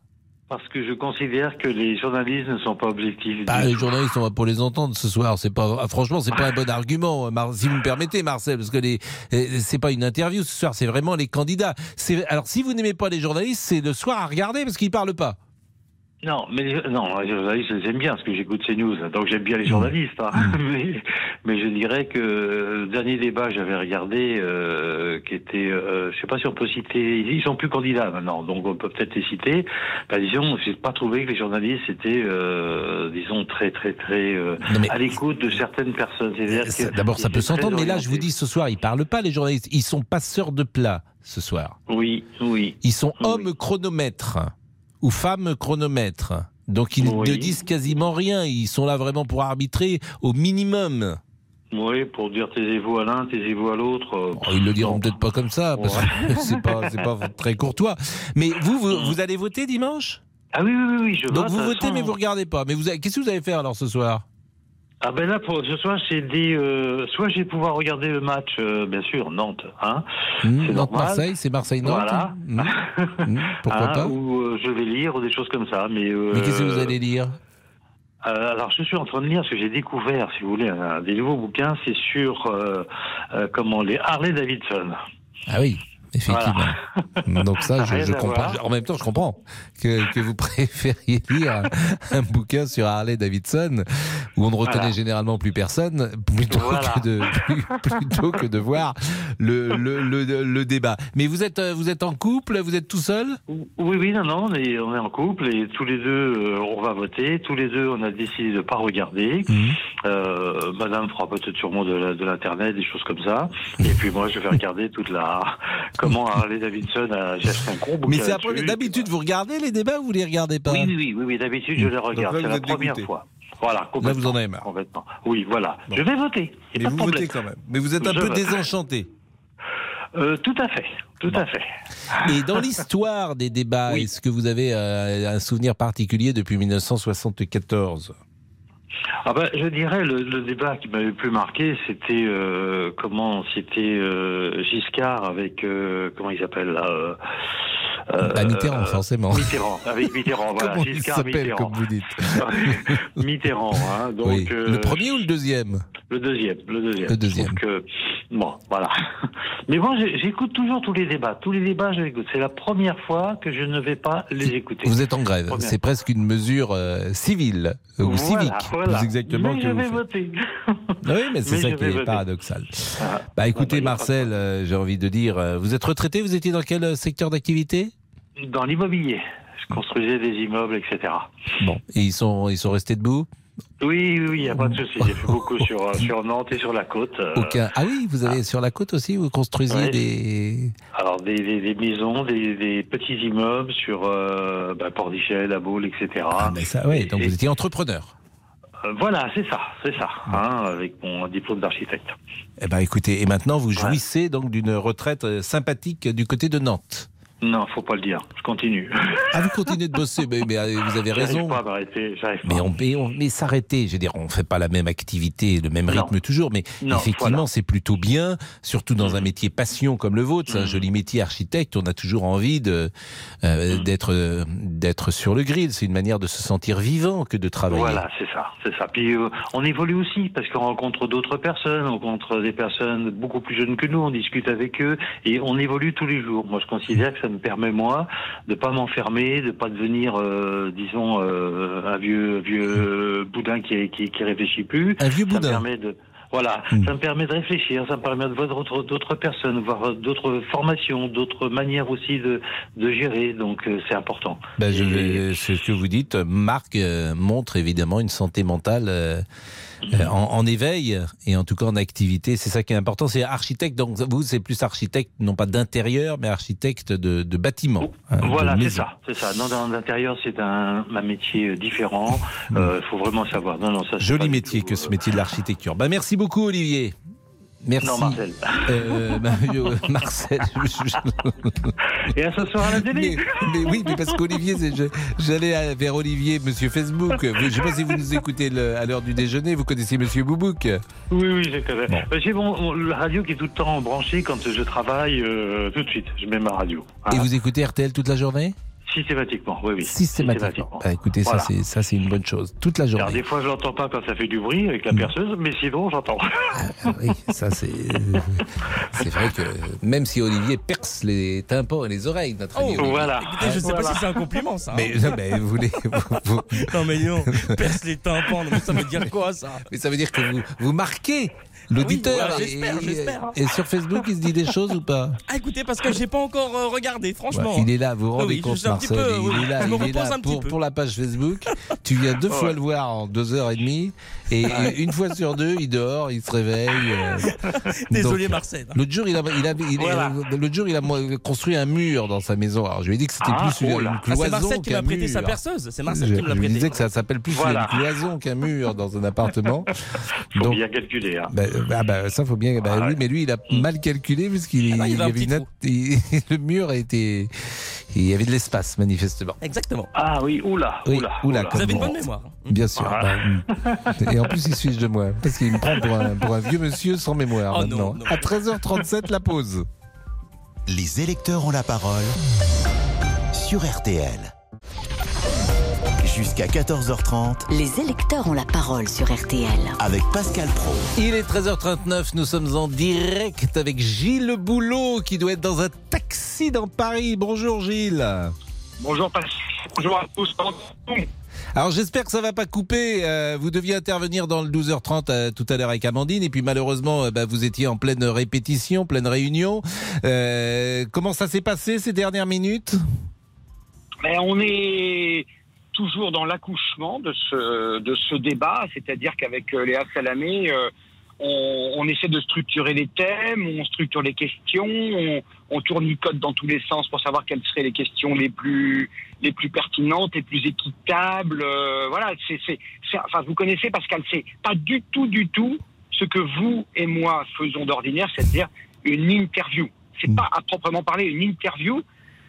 Parce que je considère que les journalistes ne sont pas objectifs. Bah, les journalistes, on va pour les entendre ce soir. C'est pas, ah, franchement, c'est pas un bon argument, euh, Mar- si vous me permettez, Marcel, parce que les, euh, c'est pas une interview ce soir, c'est vraiment les candidats. Alors, si vous n'aimez pas les journalistes, c'est le soir à regarder parce qu'ils parlent pas. Non, mais les, non, les journalistes, je les aime bien parce que j'écoute ces news, donc j'aime bien les journalistes. hein. mais, mais je dirais que le dernier débat j'avais regardé, euh, qui était, euh, je sais pas si on peut citer, ils sont plus candidats maintenant, donc on peut peut-être les citer. Bah, disons, j'ai pas trouvé que les journalistes étaient, euh, disons, très, très, très euh, à l'écoute de certaines personnes. D'abord, ça peut s'entendre, mais là, je vous dis, ce soir, ils parlent pas, les journalistes. Ils sont passeurs de plats ce soir. Oui, oui. Ils sont hommes chronomètres ou femmes chronomètres. Donc, ils ne disent quasiment rien. Ils sont là vraiment pour arbitrer au minimum. Oui, pour dire taisez-vous à l'un, taisez-vous à l'autre. euh, Oh, ils le diront peut-être pas comme ça, parce que c'est pas, pas très courtois. Mais vous, vous, vous allez voter dimanche? Ah oui, oui, oui, oui, je Donc vous votez, façon. mais vous regardez pas. Mais vous, qu'est-ce que vous allez faire alors ce soir? Ah ben là, pour ce soir, c'est des... euh, soit je vais pouvoir regarder le match, euh, bien sûr, Nantes, hein, Mmh, c'est normal. Nantes-Marseille, c'est Marseille-Nantes Voilà. Mmh. Mmh, Pourquoi Hein, pas Ou euh, je vais lire, des choses comme ça, mais... euh, Mais qu'est-ce que vous allez lire Euh, alors, je suis en train de lire ce que j'ai découvert, si vous voulez, un, des nouveaux bouquins. C'est sur euh, euh, comment les Harley Davidson. Ah oui, effectivement. Donc ça, je, je comprends. En même temps, je comprends que, que vous préfériez lire un, un bouquin sur Harley Davidson où on ne reconnaît Voilà. généralement plus personne plutôt, Voilà. que, de, plus- plutôt que de voir le, le, le, le débat. Mais vous êtes, euh, vous êtes en couple Vous êtes tout seul? Oui, oui, non, non, on est, on est en couple et tous les deux, euh, on va voter. Tous les deux, on a décidé de ne pas regarder. Mhm. Euh, Madame fera peut-être sûrement de l'internet, des choses comme ça. Et puis moi, je vais regarder toute la comment Harley Davidson un gros bouquin. Mais c'est d'habitude, vous regardez les débats ou vous les regardez pas Oui, oui, oui, oui, oui, d'habitude, je les regarde. C'est la première dégoûté. fois. Voilà, complètement. Là, vous en avez marre. Complètement. Oui, voilà. Je vais voter. Mais pas vous problème. votez quand même. Mais vous êtes un Je peu vote. désenchanté. Euh, tout à fait, tout à fait. Et dans l'histoire des débats, est-ce que vous avez euh, un souvenir particulier depuis 1974 Ah ben, je dirais le, le débat qui m'avait plus marqué, c'était euh, comment c'était euh, Giscard avec euh, comment il s'appelle là euh, Bah, Mitterrand, forcément. Mitterrand, avec Mitterrand, voilà, Comment il Giscard s'appelle, Mitterrand. comme vous dites Mitterrand, hein, donc Oui. euh, Le premier ou le deuxième le deuxième, le deuxième. Le deuxième. Que, bon, voilà. Mais moi, j'écoute toujours tous les débats. Tous les débats, je les écoute. C'est la première fois que je ne vais pas les écouter. Vous êtes en grève. C'est presque une mesure euh, civile euh, ou Voilà, civique, voilà. plus exactement Mais que je vais voter. Oui, mais c'est ça qui est voter. paradoxal. Ah. Bah écoutez, bah, Marcel, euh, j'ai envie de dire, vous êtes retraité, vous étiez dans quel secteur d'activité? Dans l'immobilier. Je construisais des immeubles, etc. Bon, et ils sont, ils sont restés debout? Oui, oui, il n'y a pas de souci. J'ai fait beaucoup sur, euh, sur Nantes et sur la côte. euh, Aucun. Ah oui, vous avez sur la côte aussi, vous construisiez des. Alors, des, des, des maisons, des, des petits immeubles sur euh, bah, La Baule, etc. Ah, mais ça, ouais, donc Et- vous étiez entrepreneur. Euh, voilà, c'est ça, c'est ça, hein, avec mon diplôme d'architecte. Eh ben écoutez, et maintenant vous jouissez donc d'une retraite sympathique du côté de Nantes. Non, faut pas le dire. Je continue. Ah, vous continuez de bosser, mais, mais, euh, vous avez raison. pas à m'arrêter, j'arrive pas. Mais on, mais, on- mais s'arrêter, je veux dire, on fait pas la même activité, le même Non. rythme toujours, mais Non, effectivement, voilà. c'est plutôt bien, surtout dans un métier passion comme le vôtre, c'est un joli métier architecte, on a toujours envie de euh, d'être euh, d'être sur le grill, c'est une manière de se sentir vivant que de travailler. Voilà, c'est ça, c'est ça. Puis euh, on évolue aussi parce qu'on rencontre d'autres personnes, on rencontre des personnes beaucoup plus jeunes que nous, on discute avec eux et on évolue tous les jours. Moi, je considère que ça me permet moi de pas m'enfermer, de pas devenir, euh, disons, euh, un vieux vieux boudin qui qui, qui réfléchit plus. Un vieux ça boudin. Me permet de voilà, ça me permet de réfléchir, ça me permet de voir d'autres d'autres personnes, voir d'autres formations, d'autres manières aussi de de gérer. Donc euh, c'est important. Ben, je ce que vous dites, Marc euh, montre évidemment une santé mentale euh, euh, en, en éveil et en tout cas en activité. C'est ça qui est important. C'est architecte, donc vous, c'est plus architecte, non pas d'intérieur, mais architecte de, de bâtiment. hein, Voilà, c'est ça, c'est ça. Non, dans l'intérieur, c'est un, un métier euh, différent. Il faut vraiment savoir. Non, non, ça. Joli métier tout, que euh, ce métier de l'architecture. Ben, merci beaucoup, Olivier. Merci. Non, Marcel. Euh, Mario- Marcel. Et à ce soir à la télé. Mais, mais oui, mais parce qu'Olivier, je- j'allais vers Olivier, Monsieur Facebook. Je ne sais pas si vous nous écoutez le- à l'heure du déjeuner. Vous connaissez Monsieur Boubouk? Oui, oui, je connais. Euh, J'ai mon, mon- la radio qui est tout le temps branchée quand je travaille. euh, tout de suite, je mets ma radio. Et vous écoutez RTL toute la journée? Systématiquement, oui, oui. Systématiquement. Ah, écoutez, Voilà. ça c'est ça c'est une bonne chose. Toute la Alors, journée. des fois, je l'entends pas quand ça fait du bruit avec Mm. la perceuse, mais sinon, j'entends. Ah oui, ça c'est c'est vrai que même si Olivier perce les tympans et les oreilles, notre ami. Olivier. voilà. Écoutez, je sais pas si c'est un compliment, ça. hein. Mais, vous voulez. vous- vous- Non, mais non, perce les tympans, ça veut dire quoi, ça? Mais ça veut dire que vous, vous marquez l'auditeur. Oui, voilà, j'espère, et, j'espère. et sur Facebook, il se dit des choses ou pas Ah, écoutez, parce que j'ai pas encore euh, regardé, franchement. Ouais, Il est là, vous vous Oui, rendez oui, je compte, suis un petit Marcel. peu, il oui, est là, je il est là un petit pour, peu. pour la page Facebook. Tu viens deux fois Ouais. le voir en deux heures et demie. Et une fois sur deux, il dort, il se réveille. euh. Désolé, Donc, Marcel. L'autre jour, il a, il a, il- Voilà. l'autre jour, il a mo- construit un mur dans sa maison. Alors, je lui ai dit que c'était Ah, plus une, oh là. une Ah, c'est cloison Marcel qui m'a prêté sa perceuse. C'est Marcel Je, qui me l'a je lui prêté. disais que ça s'appelle plus Voilà. une cloison qu'un mur dans un appartement. Faut Donc, bien calculer. Hein. bah, bah, bah, ça faut bien. Bah, Ah oui, mais lui, il a mal calculé puisqu'il Ah non, il avait une il- le mur a été Il y avait de l'espace, manifestement. Exactement. Ah oui, oula, Oui, oula. oula, Vous avez une bon. bonne mémoire. Bien sûr. Voilà. bah, et en plus, il se fiche de moi. Parce qu'il me prend pour un, pour un vieux monsieur sans mémoire Oh maintenant. non, non. À 13h37, la pause. Les électeurs ont la parole sur RTL. Jusqu'à 14h30 Les électeurs ont la parole sur RTL. avec Pascal Pro. Il est 13h39, nous sommes en direct avec Gilles Boulot qui doit être dans un taxi dans Paris. Bonjour Gilles. Bonjour, Pascal. Bonjour à tous. Alors j'espère que ça va pas couper. Euh, vous deviez intervenir dans le 12h30 euh, tout à l'heure avec Amandine et puis malheureusement euh, bah, vous étiez en pleine répétition, pleine réunion. Euh, comment ça s'est passé ces dernières minutes? Mais on est toujours dans l'accouchement de ce, de ce débat, c'est-à-dire qu'avec euh, Léa Salamé, euh, on, on essaie de structurer les thèmes, on structure les questions, on, on tournicote dans tous les sens pour savoir quelles seraient les questions les plus, les plus pertinentes, les plus équitables. euh, voilà, c'est, c'est, c'est- enfin, vous connaissez Pascal, c'est pas du tout, du tout ce que vous et moi faisons d'ordinaire, c'est-à-dire une interview. C'est pas à proprement parler une interview.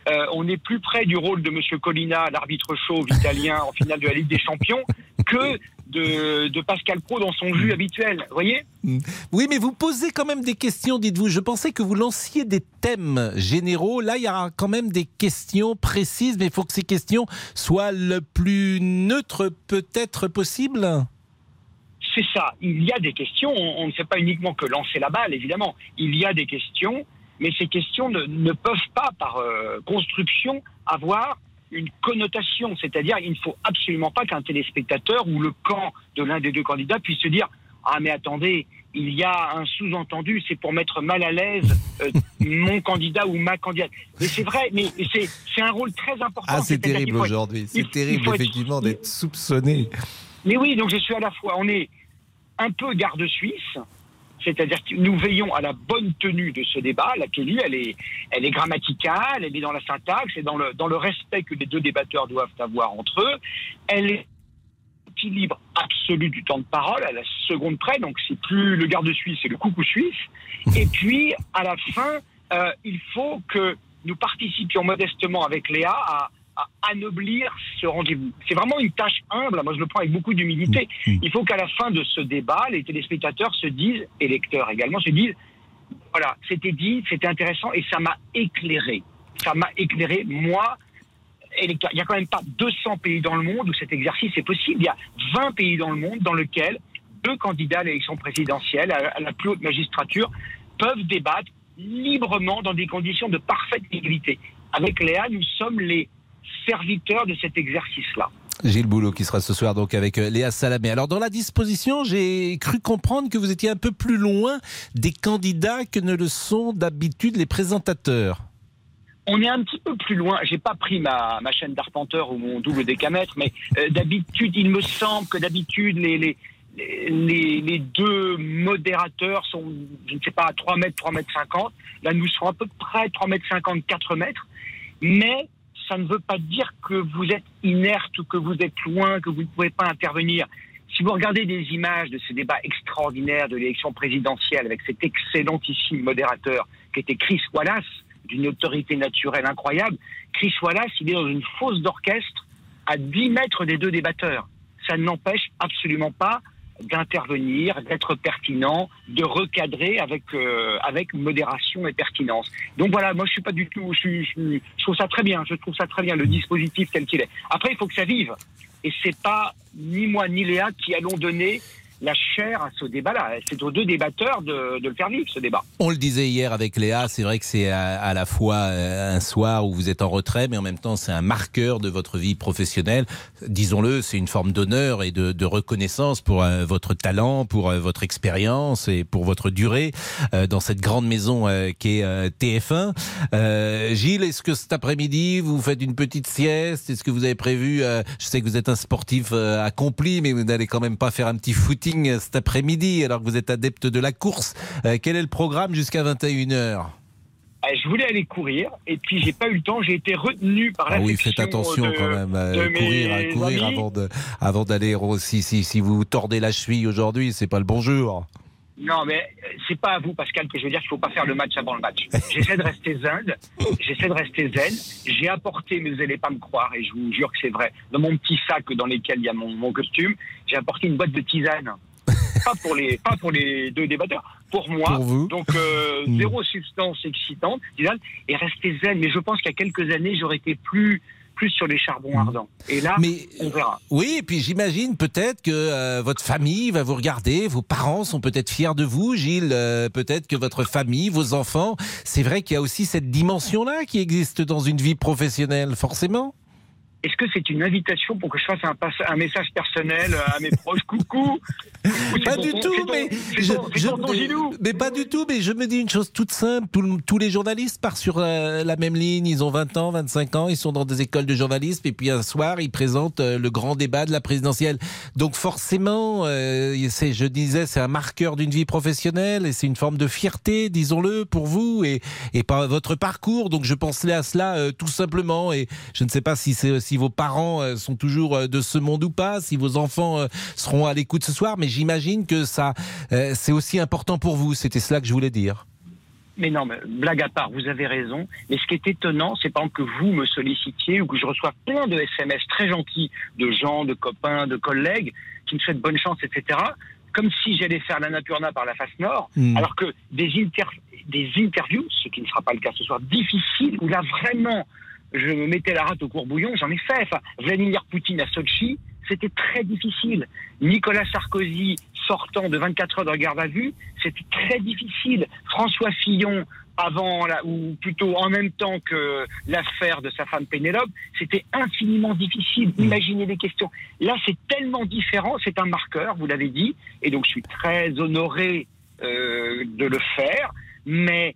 Euh, on est plus près du rôle de Monsieur Colina, l'arbitre chauve italien en finale de la Ligue des Champions, que de, de Pascal Pro dans son jus habituel. Vous voyez? Oui, mais vous posez quand même des questions, dites-vous. Je pensais que vous lanciez des thèmes généraux. Là, il y aura quand même des questions précises, mais il faut que ces questions soient le plus neutres peut-être possible. C'est ça. Il y a des questions. On, on ne fait pas uniquement que lancer la balle, évidemment. Il y a des questions, mais ces questions ne, ne peuvent pas, par euh, construction, avoir une connotation. C'est-à-dire, il ne faut absolument pas qu'un téléspectateur ou le camp de l'un des deux candidats puisse se dire Ah, mais attendez, il y a un sous-entendu, c'est pour mettre mal à l'aise euh, mon candidat ou ma candidate. Mais c'est vrai, mais c'est un rôle très important. Ah, c'est terrible aujourd'hui. C'est terrible, être- effectivement, d'être soupçonné. mais oui, donc je suis à la fois, on est un peu garde suisse, c'est-à-dire que nous veillons à la bonne tenue de ce débat. La tenue, elle est, elle est grammaticale, elle est dans la syntaxe et dans le, dans le respect que les deux débatteurs doivent avoir entre eux. Elle est équilibre absolu du temps de parole à la seconde près, donc c'est plus le garde suisse, c'est le coucou suisse. Et puis, à la fin, euh, il faut que nous participions modestement avec Léa à, à anoblir ce rendez-vous. C'est vraiment une tâche humble, moi je le prends avec beaucoup d'humilité. Il faut qu'à la fin de ce débat, les téléspectateurs se disent, et lecteurs également, se disent, voilà, c'était dit, c'était intéressant et ça m'a éclairé. Ça m'a éclairé, moi, électeur. Il n'y a quand même pas 200 pays dans le monde où cet exercice est possible. Il y a 20 pays dans le monde dans lesquels deux candidats à l'élection présidentielle, à à la plus haute magistrature, peuvent débattre librement dans des conditions de parfaite égalité. Avec Léa, nous sommes les serviteurs de cet exercice-là. Gilles Boulot qui sera ce soir donc avec euh, Léa Salamé. Alors dans la disposition, j'ai cru comprendre que vous étiez un peu plus loin des candidats que ne le sont d'habitude les présentateurs. On est un petit peu plus loin. J'ai pas pris ma, ma chaîne d'arpenteur ou mon double décamètre, mais euh, d'habitude, il me semble que d'habitude, les, les, les, les deux modérateurs sont, je ne sais pas, à 3 mètres, 3 mètres 50. Là, nous serons à peu près 3 mètres 50, 4 mètres. Mais ça ne veut pas dire que vous êtes inerte ou que vous êtes loin, que vous ne pouvez pas intervenir. Si vous regardez des images de ces débats extraordinaires de l'élection présidentielle avec cet excellentissime modérateur qui était Chris Wallace, d'une autorité naturelle incroyable, Chris Wallace, il est dans une fosse d'orchestre à 10 mètres des deux débatteurs. Ça ne l'empêche absolument pas d'intervenir, d'être pertinent, de recadrer avec euh, avec modération et pertinence. Donc voilà, moi je suis pas du tout, je, je je trouve ça très bien, je trouve ça très bien le dispositif tel qu'il est. Après il faut que ça vive, et c'est pas ni moi ni Léa qui allons donner la chair à ce débat-là. C'est aux deux débatteurs de, le faire vivre ce débat. On le disait hier avec Léa, c'est vrai que c'est à, la fois euh, un soir où vous êtes en retrait, mais en même temps c'est un marqueur de votre vie professionnelle. Disons-le, c'est une forme d'honneur et de, reconnaissance pour euh, votre talent, pour euh, votre expérience et pour votre durée dans cette grande maison qui est euh, TF1. Euh, Gilles, est-ce que cet après-midi vous faites une petite sieste? Est-ce que vous avez prévu Je sais que vous êtes un sportif accompli, mais vous n'allez quand même pas faire un petit footing cet après-midi alors que vous êtes adepte de la course. Euh, quel est le programme jusqu'à 21h Euh, Je voulais aller courir et puis j'ai pas eu le temps. J'ai été retenu par Ah oui, faites attention de- quand même. euh, courir, à courir amis. avant de, avant d'aller. Si, si, si vous tordez la cheville aujourd'hui, c'est pas le bon jour. Non, mais euh, c'est pas à vous, Pascal, que je veux dire qu'il faut pas faire le match avant le match. J'essaie de rester zen. J'essaie de rester zen. J'ai apporté, mais vous n'allez pas me croire, et je vous jure que c'est vrai, dans mon petit sac dans lequel il y a mon, mon costume, j'ai apporté une boîte de tisane. Pas pour les, pas pour les deux débatteurs, pour moi. Pour vous. Donc euh, Mm. zéro substance excitante, tisane, et rester zen. Mais je pense qu'il y a quelques années, j'aurais été plus, plus sur les charbons ardents. Et là, on verra. Oui, et puis j'imagine peut-être que euh, votre famille va vous regarder, vos parents sont peut-être fiers de vous, Gilles, euh, peut-être que votre famille, vos enfants, c'est vrai qu'il y a aussi cette dimension-là qui existe dans une vie professionnelle, forcément. Est-ce que c'est une invitation pour que je fasse un, message personnel à mes proches? Coucou Pas du tout, ton- mais je, ton- c'est je- ton- ton Gilou. mais pas du tout. Mais je me dis une chose toute simple. Tout tous les journalistes partent sur euh, la même ligne. Ils ont 20 ans, 25 ans. Ils sont dans des écoles de journalisme. Et puis un soir, ils présentent euh, le grand débat de la présidentielle. Donc forcément, euh, je disais, c'est un marqueur d'une vie professionnelle et c'est une forme de fierté, disons-le, pour vous et, et par votre parcours. Donc je pensais à cela euh, tout simplement. Et je ne sais pas si, c'est, si vos parents euh, sont toujours euh, de ce monde ou pas, si vos enfants euh, seront à l'écoute ce soir, mais j'imagine que ça, c'est aussi important pour vous. C'était cela que je voulais dire. Mais non, mais blague à part, vous avez raison. Mais ce qui est étonnant, c'est par exemple que vous me sollicitiez ou que je reçois plein de SMS très gentils de gens, de copains, de collègues qui me souhaitent bonne chance, etc. Comme si j'allais faire la Napurna par la face nord, Mm. alors que des, inter- des interviews, ce qui ne sera pas le cas ce soir, difficiles, où là vraiment je me mettais la rate au courbouillon, j'en ai fait. Enfin, Vladimir Poutine à Sochi, c'était très difficile. Nicolas Sarkozy sortant de 24 heures de garde à vue, c'était très difficile. François Fillon avant la- ou plutôt en même temps que l'affaire de sa femme Pénélope, c'était infiniment difficile. Imaginez les questions. Là, c'est tellement différent, c'est un marqueur, vous l'avez dit, et donc je suis très honoré euh, de le faire, mais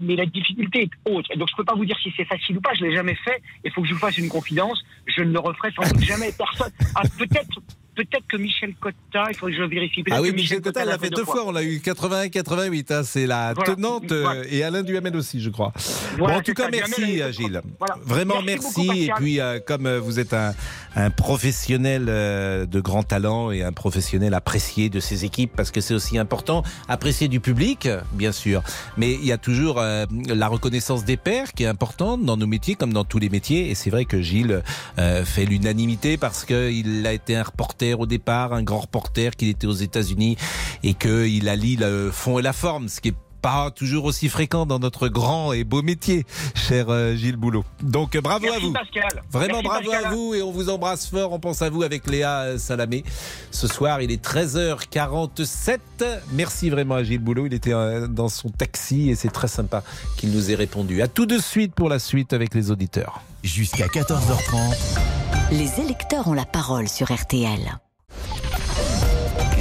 mais la difficulté est autre. Donc je peux pas vous dire si c'est facile ou pas, je l'ai jamais fait. Il faut que je vous fasse une confidence, je ne le referai sans doute jamais. Personne. Ah, peut-être, peut-être que Michel Cotta, il faudrait que je vérifie. Ah oui, Michel Cotta l'a fait deux fois. On l'a eu 81-88. Hein, c'est la Voilà. tenante euh, Voilà. et Alain Duhamel aussi, je crois. Voilà, bon, en tout cas, ça, merci, euh, Gilles. Vraiment Merci et puis, euh, comme vous êtes un, un professionnel euh, de grand talent et un professionnel apprécié de ses équipes, parce que c'est aussi important, apprécié du public, bien sûr. Mais il y a toujours euh, la reconnaissance des pairs qui est importante dans nos métiers comme dans tous les métiers. Et c'est vrai que Gilles fait l'unanimité parce qu'il a été un reporter au départ, un grand reporter, qu'il était aux États-Unis et qu'il allie le fond et la forme, ce qui est pas toujours aussi fréquent dans notre grand et beau métier, cher euh, Gilles Boulot. Donc euh, bravo Merci, à vous. Pascal. Vraiment Merci, bravo Pascal. à vous et on vous embrasse fort. On pense à vous avec Léa euh, Salamé. Ce soir, il est 13h47. Merci vraiment à Gilles Boulot. Il était dans son taxi et c'est très sympa qu'il nous ait répondu. À tout de suite pour la suite avec les auditeurs. Jusqu'à 14h30. Les électeurs ont la parole sur RTL.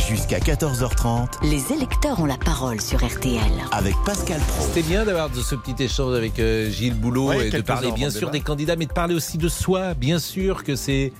Jusqu'à 14h30. Les électeurs ont la parole sur RTL. Avec Pascal Pro. C'était bien d'avoir ce petit échange avec euh, Gilles Boulot Ouais, et de parler bien sûr débat. des candidats, mais de parler aussi de soi. Bien sûr que c'est.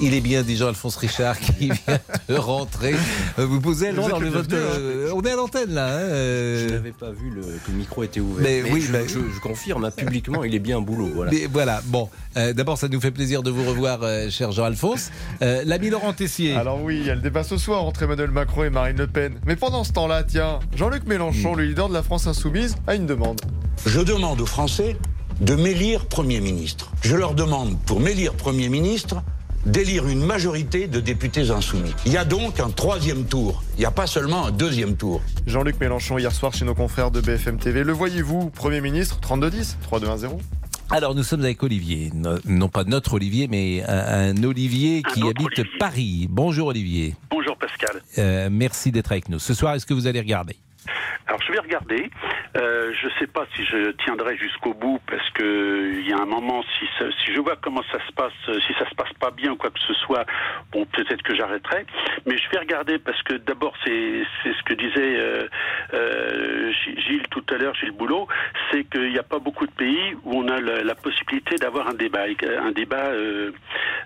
Il est bien déjà Alphonse Richard qui vient de rentrer. Euh, Vous posez dans le hein. euh, On est à l'antenne là. hein, euh. Je n'avais pas vu le, que le micro était ouvert. Mais Mais, oui, je, je confirme, hein, publiquement, il est bien boulot. Voilà. Mais voilà, bon, euh, d'abord ça nous fait plaisir de vous revoir, euh, cher Jean-Alphonse. Euh, L'ami Laurent Tessier. Alors oui, il y a le débat ce soir entre Emmanuel Macron et Marine Le Pen. Mais pendant ce temps-là, tiens, Jean-Luc Mélenchon, Mm. le leader de la France insoumise, a une demande. Je demande aux Français de m'élire Premier ministre. Je leur demande, pour m'élire Premier ministre, d'élire une majorité de députés insoumis. Il y a donc un troisième tour. Il n'y a pas seulement un deuxième tour. Jean-Luc Mélenchon hier soir chez nos confrères de BFM TV. Le voyez-vous, Premier ministre, 32-10, 3-2-1-0 Alors nous sommes avec Olivier, No- non pas notre Olivier, mais un, un Olivier qui habite Paris. Bonjour Olivier. Bonjour Pascal. Euh, merci d'être avec nous. Ce soir, est-ce que vous allez regarder? Alors je vais regarder. Euh, je ne sais pas si je tiendrai jusqu'au bout parce que il y a un moment si si je vois comment ça se passe, euh, si ça se passe pas bien ou quoi que ce soit, bon peut-être que j'arrêterai. Mais je vais regarder parce que d'abord c'est ce que disait euh, euh, Gilles tout à l'heure, Gilles Boulot, c'est qu'il n'y a pas beaucoup de pays où on a la, possibilité d'avoir un débat, un débat euh,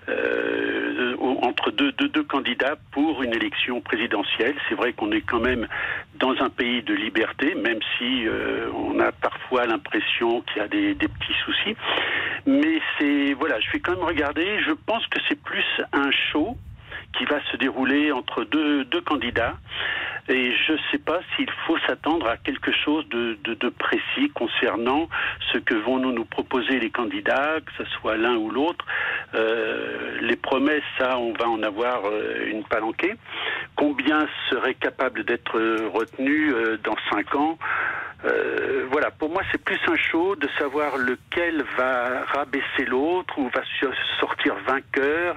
euh, entre deux, deux, deux candidats pour une élection présidentielle. C'est vrai qu'on est quand même dans un pays de liberté, même si euh, on a parfois l'impression qu'il y a des, des petits soucis. Mais c'est voilà, je vais quand même regarder. Je pense que c'est plus un show qui va se dérouler entre deux, deux candidats. Et je ne sais pas s'il faut s'attendre à quelque chose de, de- de précis concernant ce que vont nous, nous proposer les candidats, que ce soit l'un ou l'autre. Euh, les promesses, ça, on va en avoir euh, une palanquée. Combien seraient capables d'être retenus euh, dans cinq ans? Euh, voilà, pour moi, c'est plus un show de savoir lequel va rabaisser l'autre ou va sortir vainqueur.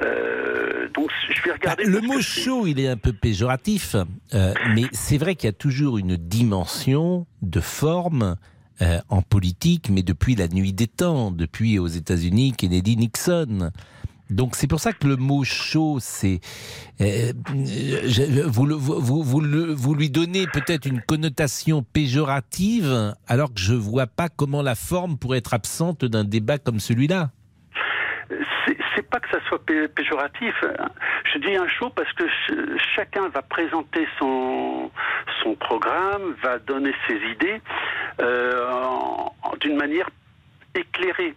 Euh, donc, je vais regarder. Bah, le mot show, il est un peu péjoratif, euh, mais c'est vrai qu'il y a toujours une dimension de forme euh, en politique, mais depuis la nuit des temps, depuis aux États-Unis, Kennedy, Nixon. Donc c'est pour ça que le mot show, c'est euh, vous, vous lui donnez peut-être une connotation péjorative, alors que je vois pas comment la forme pourrait être absente d'un débat comme celui-là. C'est pas que ça soit pé- péjoratif. hein. Je dis un show parce que ch- chacun va présenter son son programme, va donner ses idées euh, d'une manière éclairée.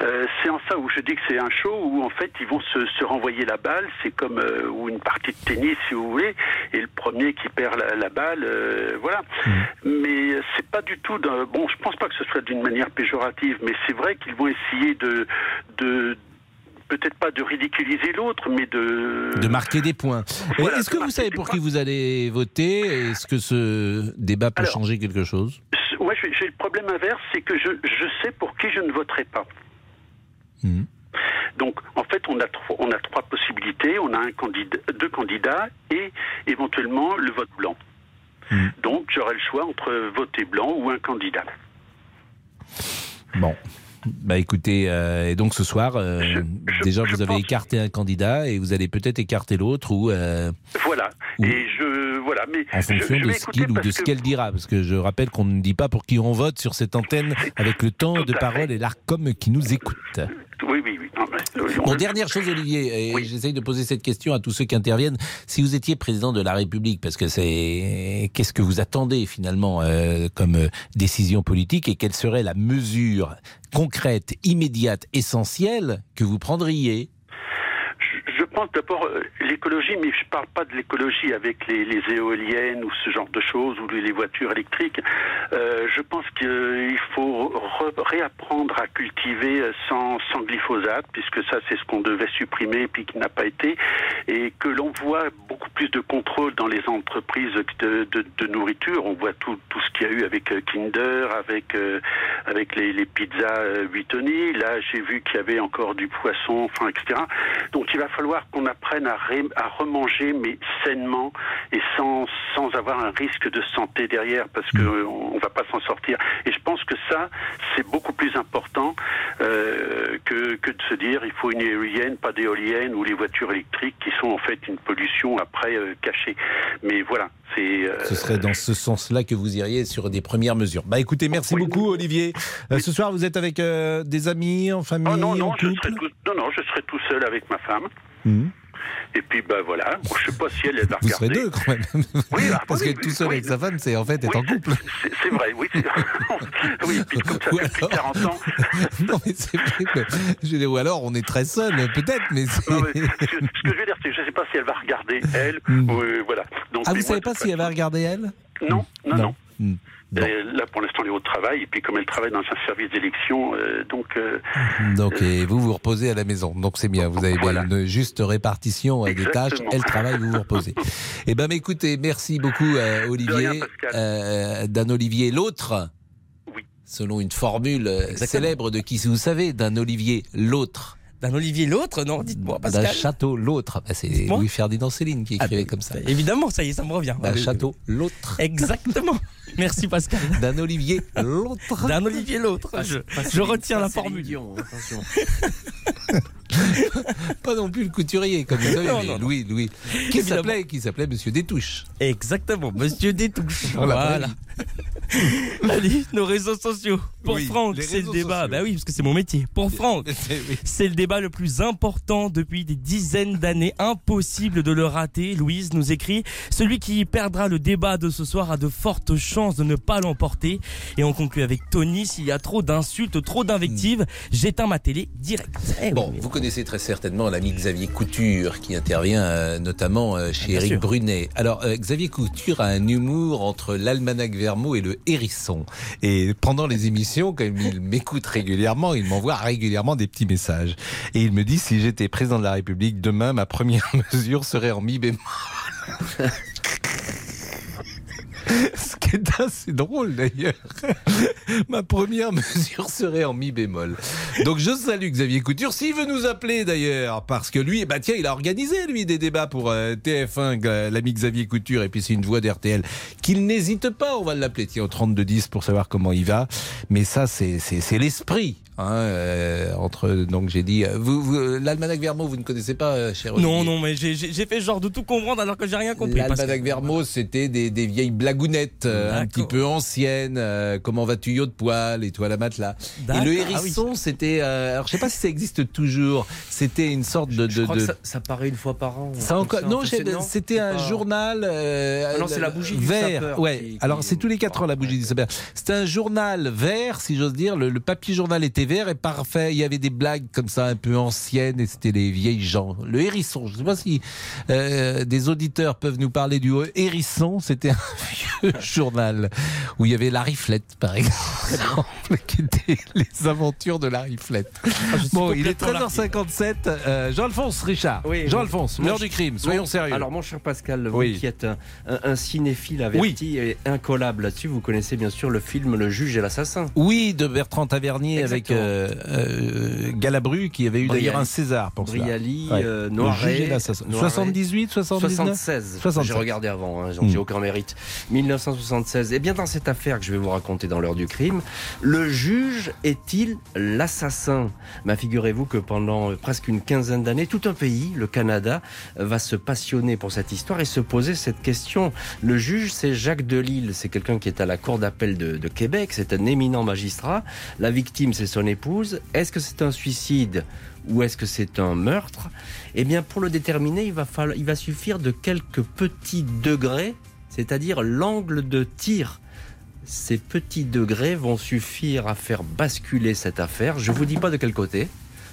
Euh, c'est en ça où je dis que c'est un show où en fait ils vont se, se renvoyer la balle, c'est comme euh, ou une partie de tennis si vous voulez, et le premier qui perd la, la balle, euh, voilà. Mais c'est pas du tout bon, je pense pas que ce soit d'une manière péjorative, mais c'est vrai qu'ils vont essayer de de peut-être pas de ridiculiser l'autre, mais de De marquer des points. Voilà, Est-ce que vous savez pour qui vous allez voter? Est-ce que ce débat peut Alors, changer quelque chose? Ouais, j'ai le problème inverse, c'est que je, je sais pour qui je ne voterai pas. Donc, en fait, on a, trois, on a trois possibilités. On a un candidat, deux candidats et éventuellement le vote blanc. Donc, j'aurai le choix entre voter blanc ou un candidat. Bon. Bah écoutez, euh, et donc ce soir, euh, déjà vous avez écarté un candidat et vous allez peut-être écarter l'autre ou euh, Voilà. Et je voilà, mais en fonction de ce qu'il ou de ce que- qu'elle dira, parce que je rappelle qu'on ne dit pas pour qui on vote sur cette antenne avec le temps de parole et l'ARCOM qui nous écoute. Oui, oui, oui. Non, mais, euh, Bon, dernière chose, Olivier, et j'essaye de poser cette question à tous ceux qui interviennent. Si vous étiez président de la République, parce que c'est qu'est-ce que vous attendez finalement euh, comme euh, décision politique et quelle serait la mesure concrète, immédiate, essentielle que vous prendriez pense d'abord euh, l'écologie, mais je ne parle pas de l'écologie avec les, les éoliennes ou ce genre de choses ou les, voitures électriques. Euh, je pense qu'il faut re- réapprendre à cultiver sans, sans glyphosate, puisque ça c'est ce qu'on devait supprimer et puis qui n'a pas été, et que l'on voit beaucoup plus de contrôle dans les entreprises de, de- de nourriture. On voit tout, tout ce qu'il y a eu avec euh, Kinder, avec euh, avec les, les pizzas euh, Buitoni. Là, j'ai vu qu'il y avait encore du poisson, enfin, etc. Donc, il va falloir qu'on apprenne à, ré- à remanger, mais sainement et sans, sans avoir un risque de santé derrière, parce que euh, on on va pas s'en sortir. Et je pense que ça, c'est beaucoup plus important euh, que, que de se dire il faut une éolienne, pas d'éolienne, ou les voitures électriques qui sont en fait une pollution après euh, cachée. Mais voilà, euh, Ce serait dans ce sens-là que vous iriez sur des premières mesures. Bah écoutez, merci beaucoup Olivier. Euh, ce soir, vous êtes avec euh, des amis, en famille, Oh non, non, en je couple serai tout, non, non, je serai tout seul avec ma femme. Et puis, ben voilà, je sais pas si elle, elle va Vous serez deux quand même. ah, Parce oui, qu'être tout oui, seul oui. avec sa femme, c'est en fait être en couple. C'est vrai, oui. oui, puis comme ça fait plus de 40 ans. non, mais c'est vrai que. Je veux dire, ou alors on est très seul, peut-être, mais c'est. Non, mais ce, que, ce que je veux dire, c'est que je ne sais pas si elle va regarder, elle, ou euh, voilà. Donc, Ah, vous moi, savez pas si elle va regarder elle? Non, non, non. Hmm. Là, pour l'instant, elle est au travail, et puis comme elle travaille dans un service d'élection, euh, donc... euh, Donc, et vous vous reposez à la maison. Donc, c'est bien. Vous avez bien une juste répartition euh, des tâches. Elle travaille, vous vous reposez. Eh ben, mais écoutez, merci beaucoup, euh, Olivier. Euh, d'un Olivier l'autre. Selon une formule célèbre de qui vous savez, d'un Olivier l'autre. D'un Olivier l'autre Non, dites-moi, D'un Pascal. château l'autre. Bah, c'est. Louis-Ferdinand Céline qui écrivait comme ça. Évidemment, ça y est, ça me revient. D'un Ah, château oui. l'autre. Exactement. Merci Pascal. D'un Olivier l'autre. D'un Olivier l'autre. Je, je retiens la formule. Pas non plus le couturier, comme vous savez, Non, mais non. Louis, Louis. Qui s'appelait, qui s'appelait Monsieur Détouche. Exactement, Monsieur Détouche. Voilà. Voilà. Allez, nos réseaux sociaux. Pour Oui, Franck, c'est le débat. sociaux. Bah oui, parce que c'est mon métier. Pour Franck, c'est le débat le plus important depuis des dizaines d'années. Impossible de le rater. Louise nous écrit Celui qui perdra le débat de ce soir a de fortes chances de ne pas l'emporter. Et on conclut avec Tony S'il y a trop d'insultes, trop d'invectives, j'éteins ma télé direct. Eh oui, Bon, mais- vous connaissez très certainement l'ami Xavier Couture qui intervient euh, notamment euh, chez Bien Eric. Brunet. Alors euh, Xavier Couture a un humour entre l'almanach Vermeau et le hérisson. Et pendant les émissions, comme il m'écoute régulièrement, il m'envoie régulièrement des petits messages. Et il me dit si j'étais président de la République demain, ma première mesure serait en mi bémol. Ce qui est assez drôle d'ailleurs. Ma première mesure serait en mi bémol. Donc je salue Xavier Couture, s'il veut nous appeler d'ailleurs, parce que lui, bah tiens, il a organisé lui des débats pour euh, TF1, euh, l'ami Xavier Couture, et puis c'est une voix d'RTL. Qu'il n'hésite pas, on va l'appeler tiens au 3210 pour savoir comment il va. Mais ça, c'est l'esprit. Hein, euh, entre donc j'ai dit euh, vous, vous l'almanach Vermeau vous ne connaissez pas euh, cher Non, Olivier non, mais j'ai- fait genre de tout comprendre alors que j'ai rien compris. parce que- L'almanach Vermeau, c'était des, des vieilles blagounettes euh, un petit peu anciennes. euh, comment vas-tu, yo de poil, et toi la matelas. Et le ah hérisson, c'était. euh, alors, je sais pas si ça existe toujours. C'était une sorte de. Je de- crois de- que ça, ça paraît une fois par an. ça encore ça. non, c'était un pas- journal euh, Ah non, c'est la bougie du vert. sapeur ouais. qui- qui- Alors c'est tous les quatre ans la bougie du sapeur. C'était un journal vert, si j'ose dire. Le, le papier journal était vert et parfait. Il y avait des blagues comme ça un peu anciennes et c'était les vieilles gens. Le hérisson. Je sais pas si euh, des auditeurs peuvent nous parler du hérisson. C'était un vieux journal où il y avait la riflette, par exemple, qui était les aventures de la riflette. bon, il est complètement 13h57. Euh, Jean-Alphonse Richard. Oui, Jean-Alphonse, l'heure du crime. Soyons mon- sérieux. Alors, mon cher Pascal, vous Oui. qui êtes un, un- un cinéphile averti et incollable là-dessus, vous connaissez bien sûr le film Le juge et l'assassin. Oui, de Bertrand Tavernier avec Exactement. Euh, euh, Galabru qui avait eu d'ailleurs un César pour cela. Brialy, Ouais. euh, Noiret, juge et l'assassin. Noiret. 78, 79 76. 76. J'ai regardé avant, hein, Hmm. j'ai aucun mérite. 1976. Et bien dans cette affaire que je vais vous raconter dans l'heure du crime, le juge est-il l'assassin? Ben, Figurez-vous que pendant euh, presque une quinzaine d'années, tout un pays, le Canada, va se passionner pour cette histoire et se poser cette question. Le juge, c'est Jacques Delille, c'est quelqu'un qui est à la Cour d'appel de, de Québec, c'est un éminent magistrat. La victime, c'est son Est-ce que c'est un suicide ou est-ce que c'est un meurtre? Eh bien, pour le déterminer, il va, suffire de quelques petits degrés, c'est-à-dire l'angle de tir. Ces petits degrés vont suffire à faire basculer cette affaire. Je vous dis pas de quel côté.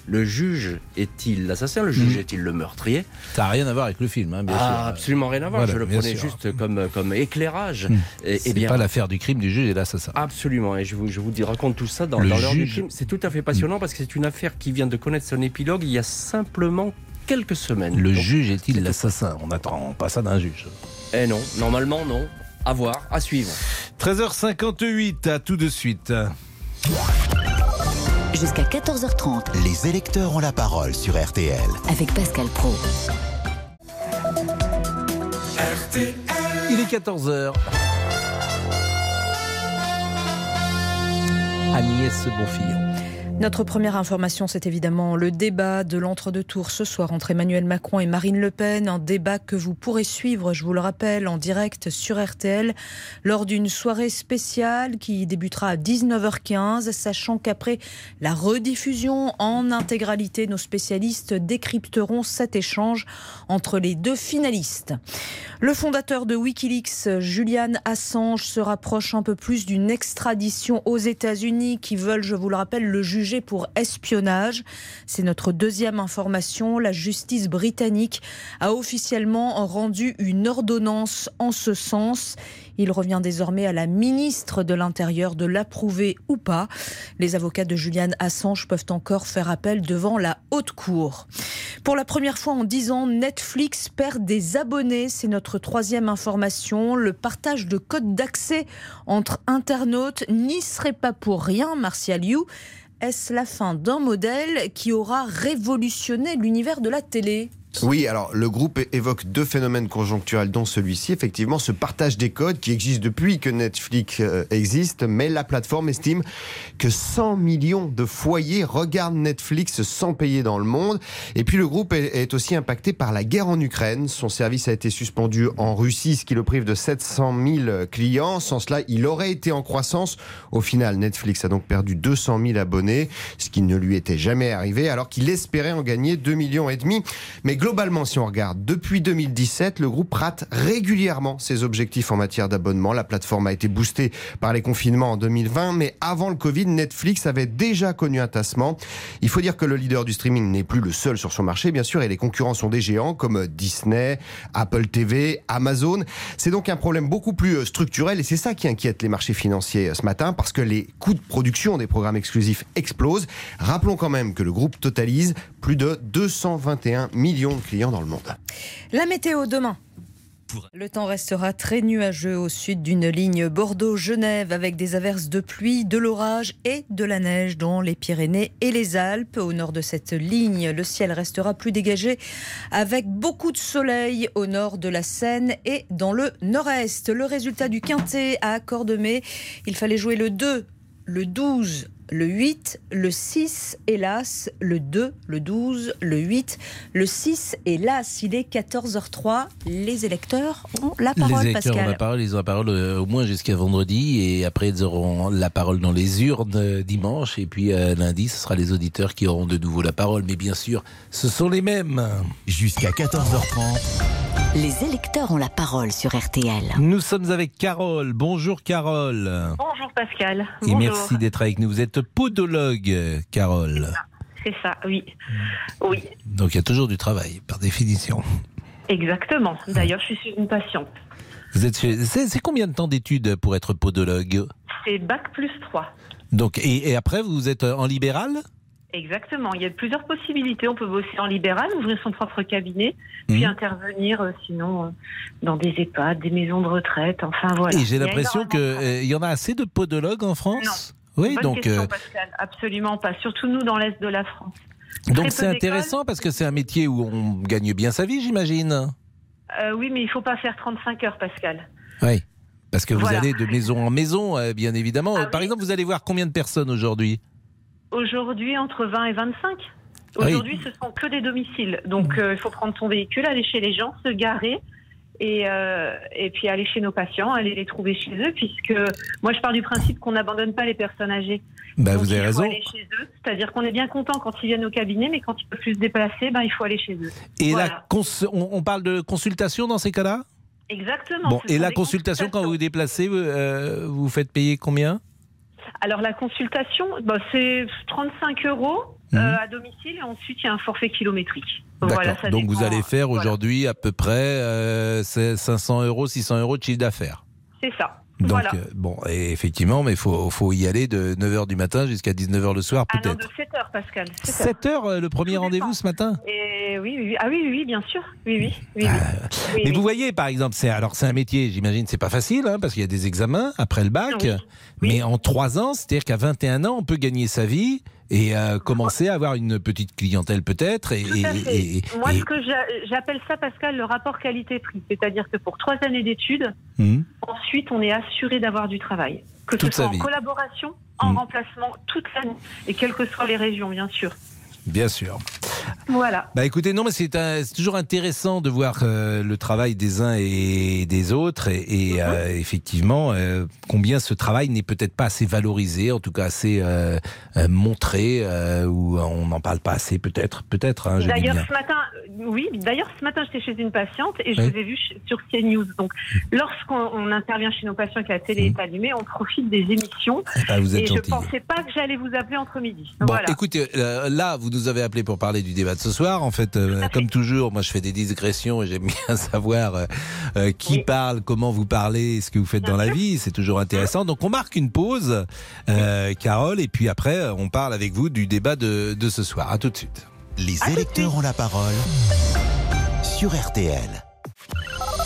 Le juge est-il l'assassin Le juge Mhm. est-il le meurtrier Ça n'a rien à voir avec le film, hein, bien ah, sûr. Absolument rien à voir. Voilà, Je le prenais sûr. juste comme, comme éclairage. Hmm. Et, bien, pas l'affaire du crime du juge et l'assassin. Absolument, et je vous, je vous dis, raconte tout ça dans, l'heure du crime. C'est tout à fait passionnant parce que c'est une affaire qui vient de connaître son épilogue il y a simplement quelques semaines. Le Donc, juge est-il l'assassin? On attend pas ça d'un juge. Eh non, normalement non. À voir, à suivre. 13h58, à tout de suite. Jusqu'à 14h30 Les électeurs ont la parole sur RTL. avec Pascal Pro. Il est 14h. Agnès Bonfillon. Notre première information, c'est évidemment le débat de l'entre-deux tours ce soir entre Emmanuel Macron et Marine Le Pen. Un débat que vous pourrez suivre, je vous le rappelle, en direct sur RTL lors d'une soirée spéciale qui débutera à 19h15, sachant qu'après la rediffusion en intégralité, nos spécialistes décrypteront cet échange entre les deux finalistes. Le fondateur de Wikileaks, Julian Assange, se rapproche un peu plus d'une extradition aux États-Unis qui veulent, je vous le rappelle, le juger pour espionnage. C'est notre deuxième information. La justice britannique a officiellement rendu une ordonnance en ce sens. Il revient désormais à la ministre de l'Intérieur de l'approuver ou pas. Les avocats de Julian Assange peuvent encore faire appel devant la haute cour. Pour la première fois en dix ans, Netflix perd des abonnés. C'est notre troisième information. Le partage de codes d'accès entre internautes n'y serait pas pour rien, Martial You. Est-ce la fin d'un modèle qui aura révolutionné l'univers de la télé? Oui, alors le groupe évoque deux phénomènes conjoncturels, dont celui-ci, effectivement, ce partage des codes qui existe depuis que Netflix euh, existe, mais la plateforme estime que 100 millions de foyers regardent Netflix sans payer dans le monde. Et puis le groupe est, aussi impacté par la guerre en Ukraine. Son service a été suspendu en Russie, ce qui le prive de 700 000 clients. Sans cela, il aurait été en croissance. Au final, Netflix a donc perdu 200 000 abonnés, ce qui ne lui était jamais arrivé, alors qu'il espérait en gagner 2 millions et demi. Mais globalement, si on regarde, depuis 2017, le groupe rate régulièrement ses objectifs en matière d'abonnement. La plateforme a été boostée par les confinements en 2020, mais avant le Covid, Netflix avait déjà connu un tassement. Il faut dire que le leader du streaming n'est plus le seul sur son marché, bien sûr, et les concurrents sont des géants comme Disney, Apple TV, Amazon. C'est donc un problème beaucoup plus euh, structurel et c'est ça qui inquiète les marchés financiers euh, ce matin parce que les coûts de production des programmes exclusifs explosent. Rappelons quand même que le groupe totalise plus de 221 millions de clients dans le monde. La météo demain. Le temps restera très nuageux au sud d'une ligne Bordeaux-Genève avec des averses de pluie, de l'orage et de la neige dans les Pyrénées et les Alpes. Au nord de cette ligne, le ciel restera plus dégagé avec beaucoup de soleil au nord de la Seine et dans le nord-est. Le résultat du quintet à Cordemais, il fallait jouer le 2, le 12, le 8, le 6, hélas, le 2, le 12, le 8, le 6, hélas. Il est 14h03. Les électeurs ont la parole, les électeurs Pascal. ont la parole, ils ont la parole euh, au moins jusqu'à vendredi et après ils auront la parole dans les urnes euh, dimanche et puis euh, lundi ce sera les auditeurs qui auront de nouveau la parole. Mais bien sûr, ce sont les mêmes. Jusqu'à 14h30. Les électeurs ont la parole sur RTL. Nous sommes avec Carole. Bonjour Carole. Bonjour Pascal. Et Bonjour. merci d'être avec nous. Vous êtes podologue, Carole. C'est ça, oui. Oui, Donc il y a toujours du travail, par définition. exactement. D'ailleurs, je suis une patiente. Vous êtes c'est combien de temps d'études pour être podologue? C'est Bac plus 3. Donc et, et après vous êtes en libéral? Exactement. Il y a plusieurs possibilités. On peut bosser en libéral, ouvrir son propre cabinet, puis Mhm. intervenir euh, sinon euh, dans des EHPAD, des maisons de retraite. Enfin voilà. Et j'ai l'impression qu'il y en a assez de podologues en France? Oui, Bonne donc question, euh, Pascal. Absolument pas. Surtout nous dans l'est de la France. donc c'est intéressant parce que c'est un métier où on gagne bien sa vie, j'imagine. Euh, oui, mais il faut pas faire 35 heures, Pascal. Oui. Parce que vous Voilà. allez de maison en maison, euh, bien évidemment. Ah Par exemple, vous allez voir combien de personnes aujourd'hui? Aujourd'hui, entre 20 et 25. Ah oui. Aujourd'hui, ce sont que des domiciles. Donc, euh, il faut prendre son véhicule, aller chez les gens, se garer. Et, euh, et puis aller chez nos patients, aller les trouver chez eux, puisque moi je pars du principe qu'on n'abandonne pas les personnes âgées. Bah, Donc, vous avez il faut raison. c'est-à-dire qu'on est bien content quand ils viennent au cabinet, mais quand ils peuvent plus se déplacer, ben, il faut aller chez eux. Et Voilà. la cons- on, on parle de consultation dans ces cas-là? Exactement. Bon, et la consultation, quand vous vous déplacez, vous, euh, vous faites payer combien? Alors la consultation, bah, c'est 35 euros Mhm. euh, à domicile et ensuite il y a un forfait kilométrique. D'accord. Voilà, ça Donc vous allez faire voilà. aujourd'hui à peu près euh, c'est 500 euros, 600 euros de chiffre d'affaires. C'est ça. Donc voilà. euh, bon, et effectivement, mais il faut, faut y aller de 9h du matin jusqu'à 19h le soir Ah non, peut-être. de 7 heures, Pascal. 7 heures. 7 heures euh, le premier rendez-vous ce matin? Et oui, oui, oui. Ah oui, oui, bien sûr. Oui, oui. oui, oui. Oui, Ah. Mais oui. vous voyez, par exemple, c'est alors c'est un métier, j'imagine, c'est pas facile, hein, parce qu'il y a des examens après le bac. Oui. Mais en trois ans, c'est-à-dire qu'à 21 ans, on peut gagner sa vie et euh, commencer à avoir une petite clientèle peut-être. Et, Moi, ce que j'a- j'appelle ça, Pascal, le rapport qualité-prix. C'est-à-dire que pour trois années d'études, Mhm. ensuite, on est assuré d'avoir du travail. Que Toute ce soit en vie. collaboration, en Mhm. remplacement, toute l'année. Et quelles que soient les régions, bien sûr. Bien sûr. Voilà. Bah écoutez, non, mais c'est toujours intéressant de voir euh, le travail des uns et des autres, et, et, euh, effectivement, euh, combien ce travail n'est peut-être pas assez valorisé, en tout cas assez montré, ou on n'en parle pas assez, peut-être, peut-être. Hein, D'ailleurs, ce matin, oui, d'ailleurs, ce matin, j'étais chez une patiente et je Oui. vous ai vu sur CNews. Donc, lorsqu'on on intervient chez nos patients et que la télé est allumée, on profite des émissions. bah, vous êtes et je pensais pas que j'allais vous appeler entre midi. Bon, voilà. écoutez, là, vous nous avez appelé pour parler du débat de ce soir. En fait, euh, comme toujours, moi, je fais des digressions et j'aime bien savoir euh, euh, qui parle, comment vous parlez, ce que vous faites dans la vie. C'est toujours intéressant. Donc, on marque une pause, euh, Carole, et puis après, on parle avec vous du débat de, de ce soir. À tout de suite. Les électeurs ont la parole sur RTL.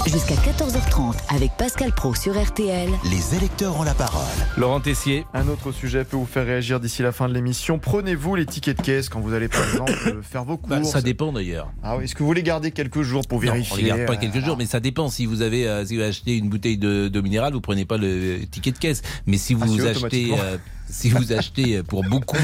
Jusqu'à 14h30 avec Pascal Pro sur RTL. Les électeurs ont la parole. Laurent Tessier. Un autre sujet peut vous faire réagir d'ici la fin de l'émission. Prenez-vous les tickets de caisse quand vous allez par exemple euh, faire vos courses Bah, ça dépend d'ailleurs. Ah oui, est-ce que vous les gardez quelques jours pour Non, vérifier on les garde pas euh, quelques jours, mais ça dépend. Si vous avez, euh, si vous achetez une bouteille de, d'eau minérale, vous prenez pas le ticket de caisse. Mais si Ah, vous achetez, euh, si vous achetez pour beaucoup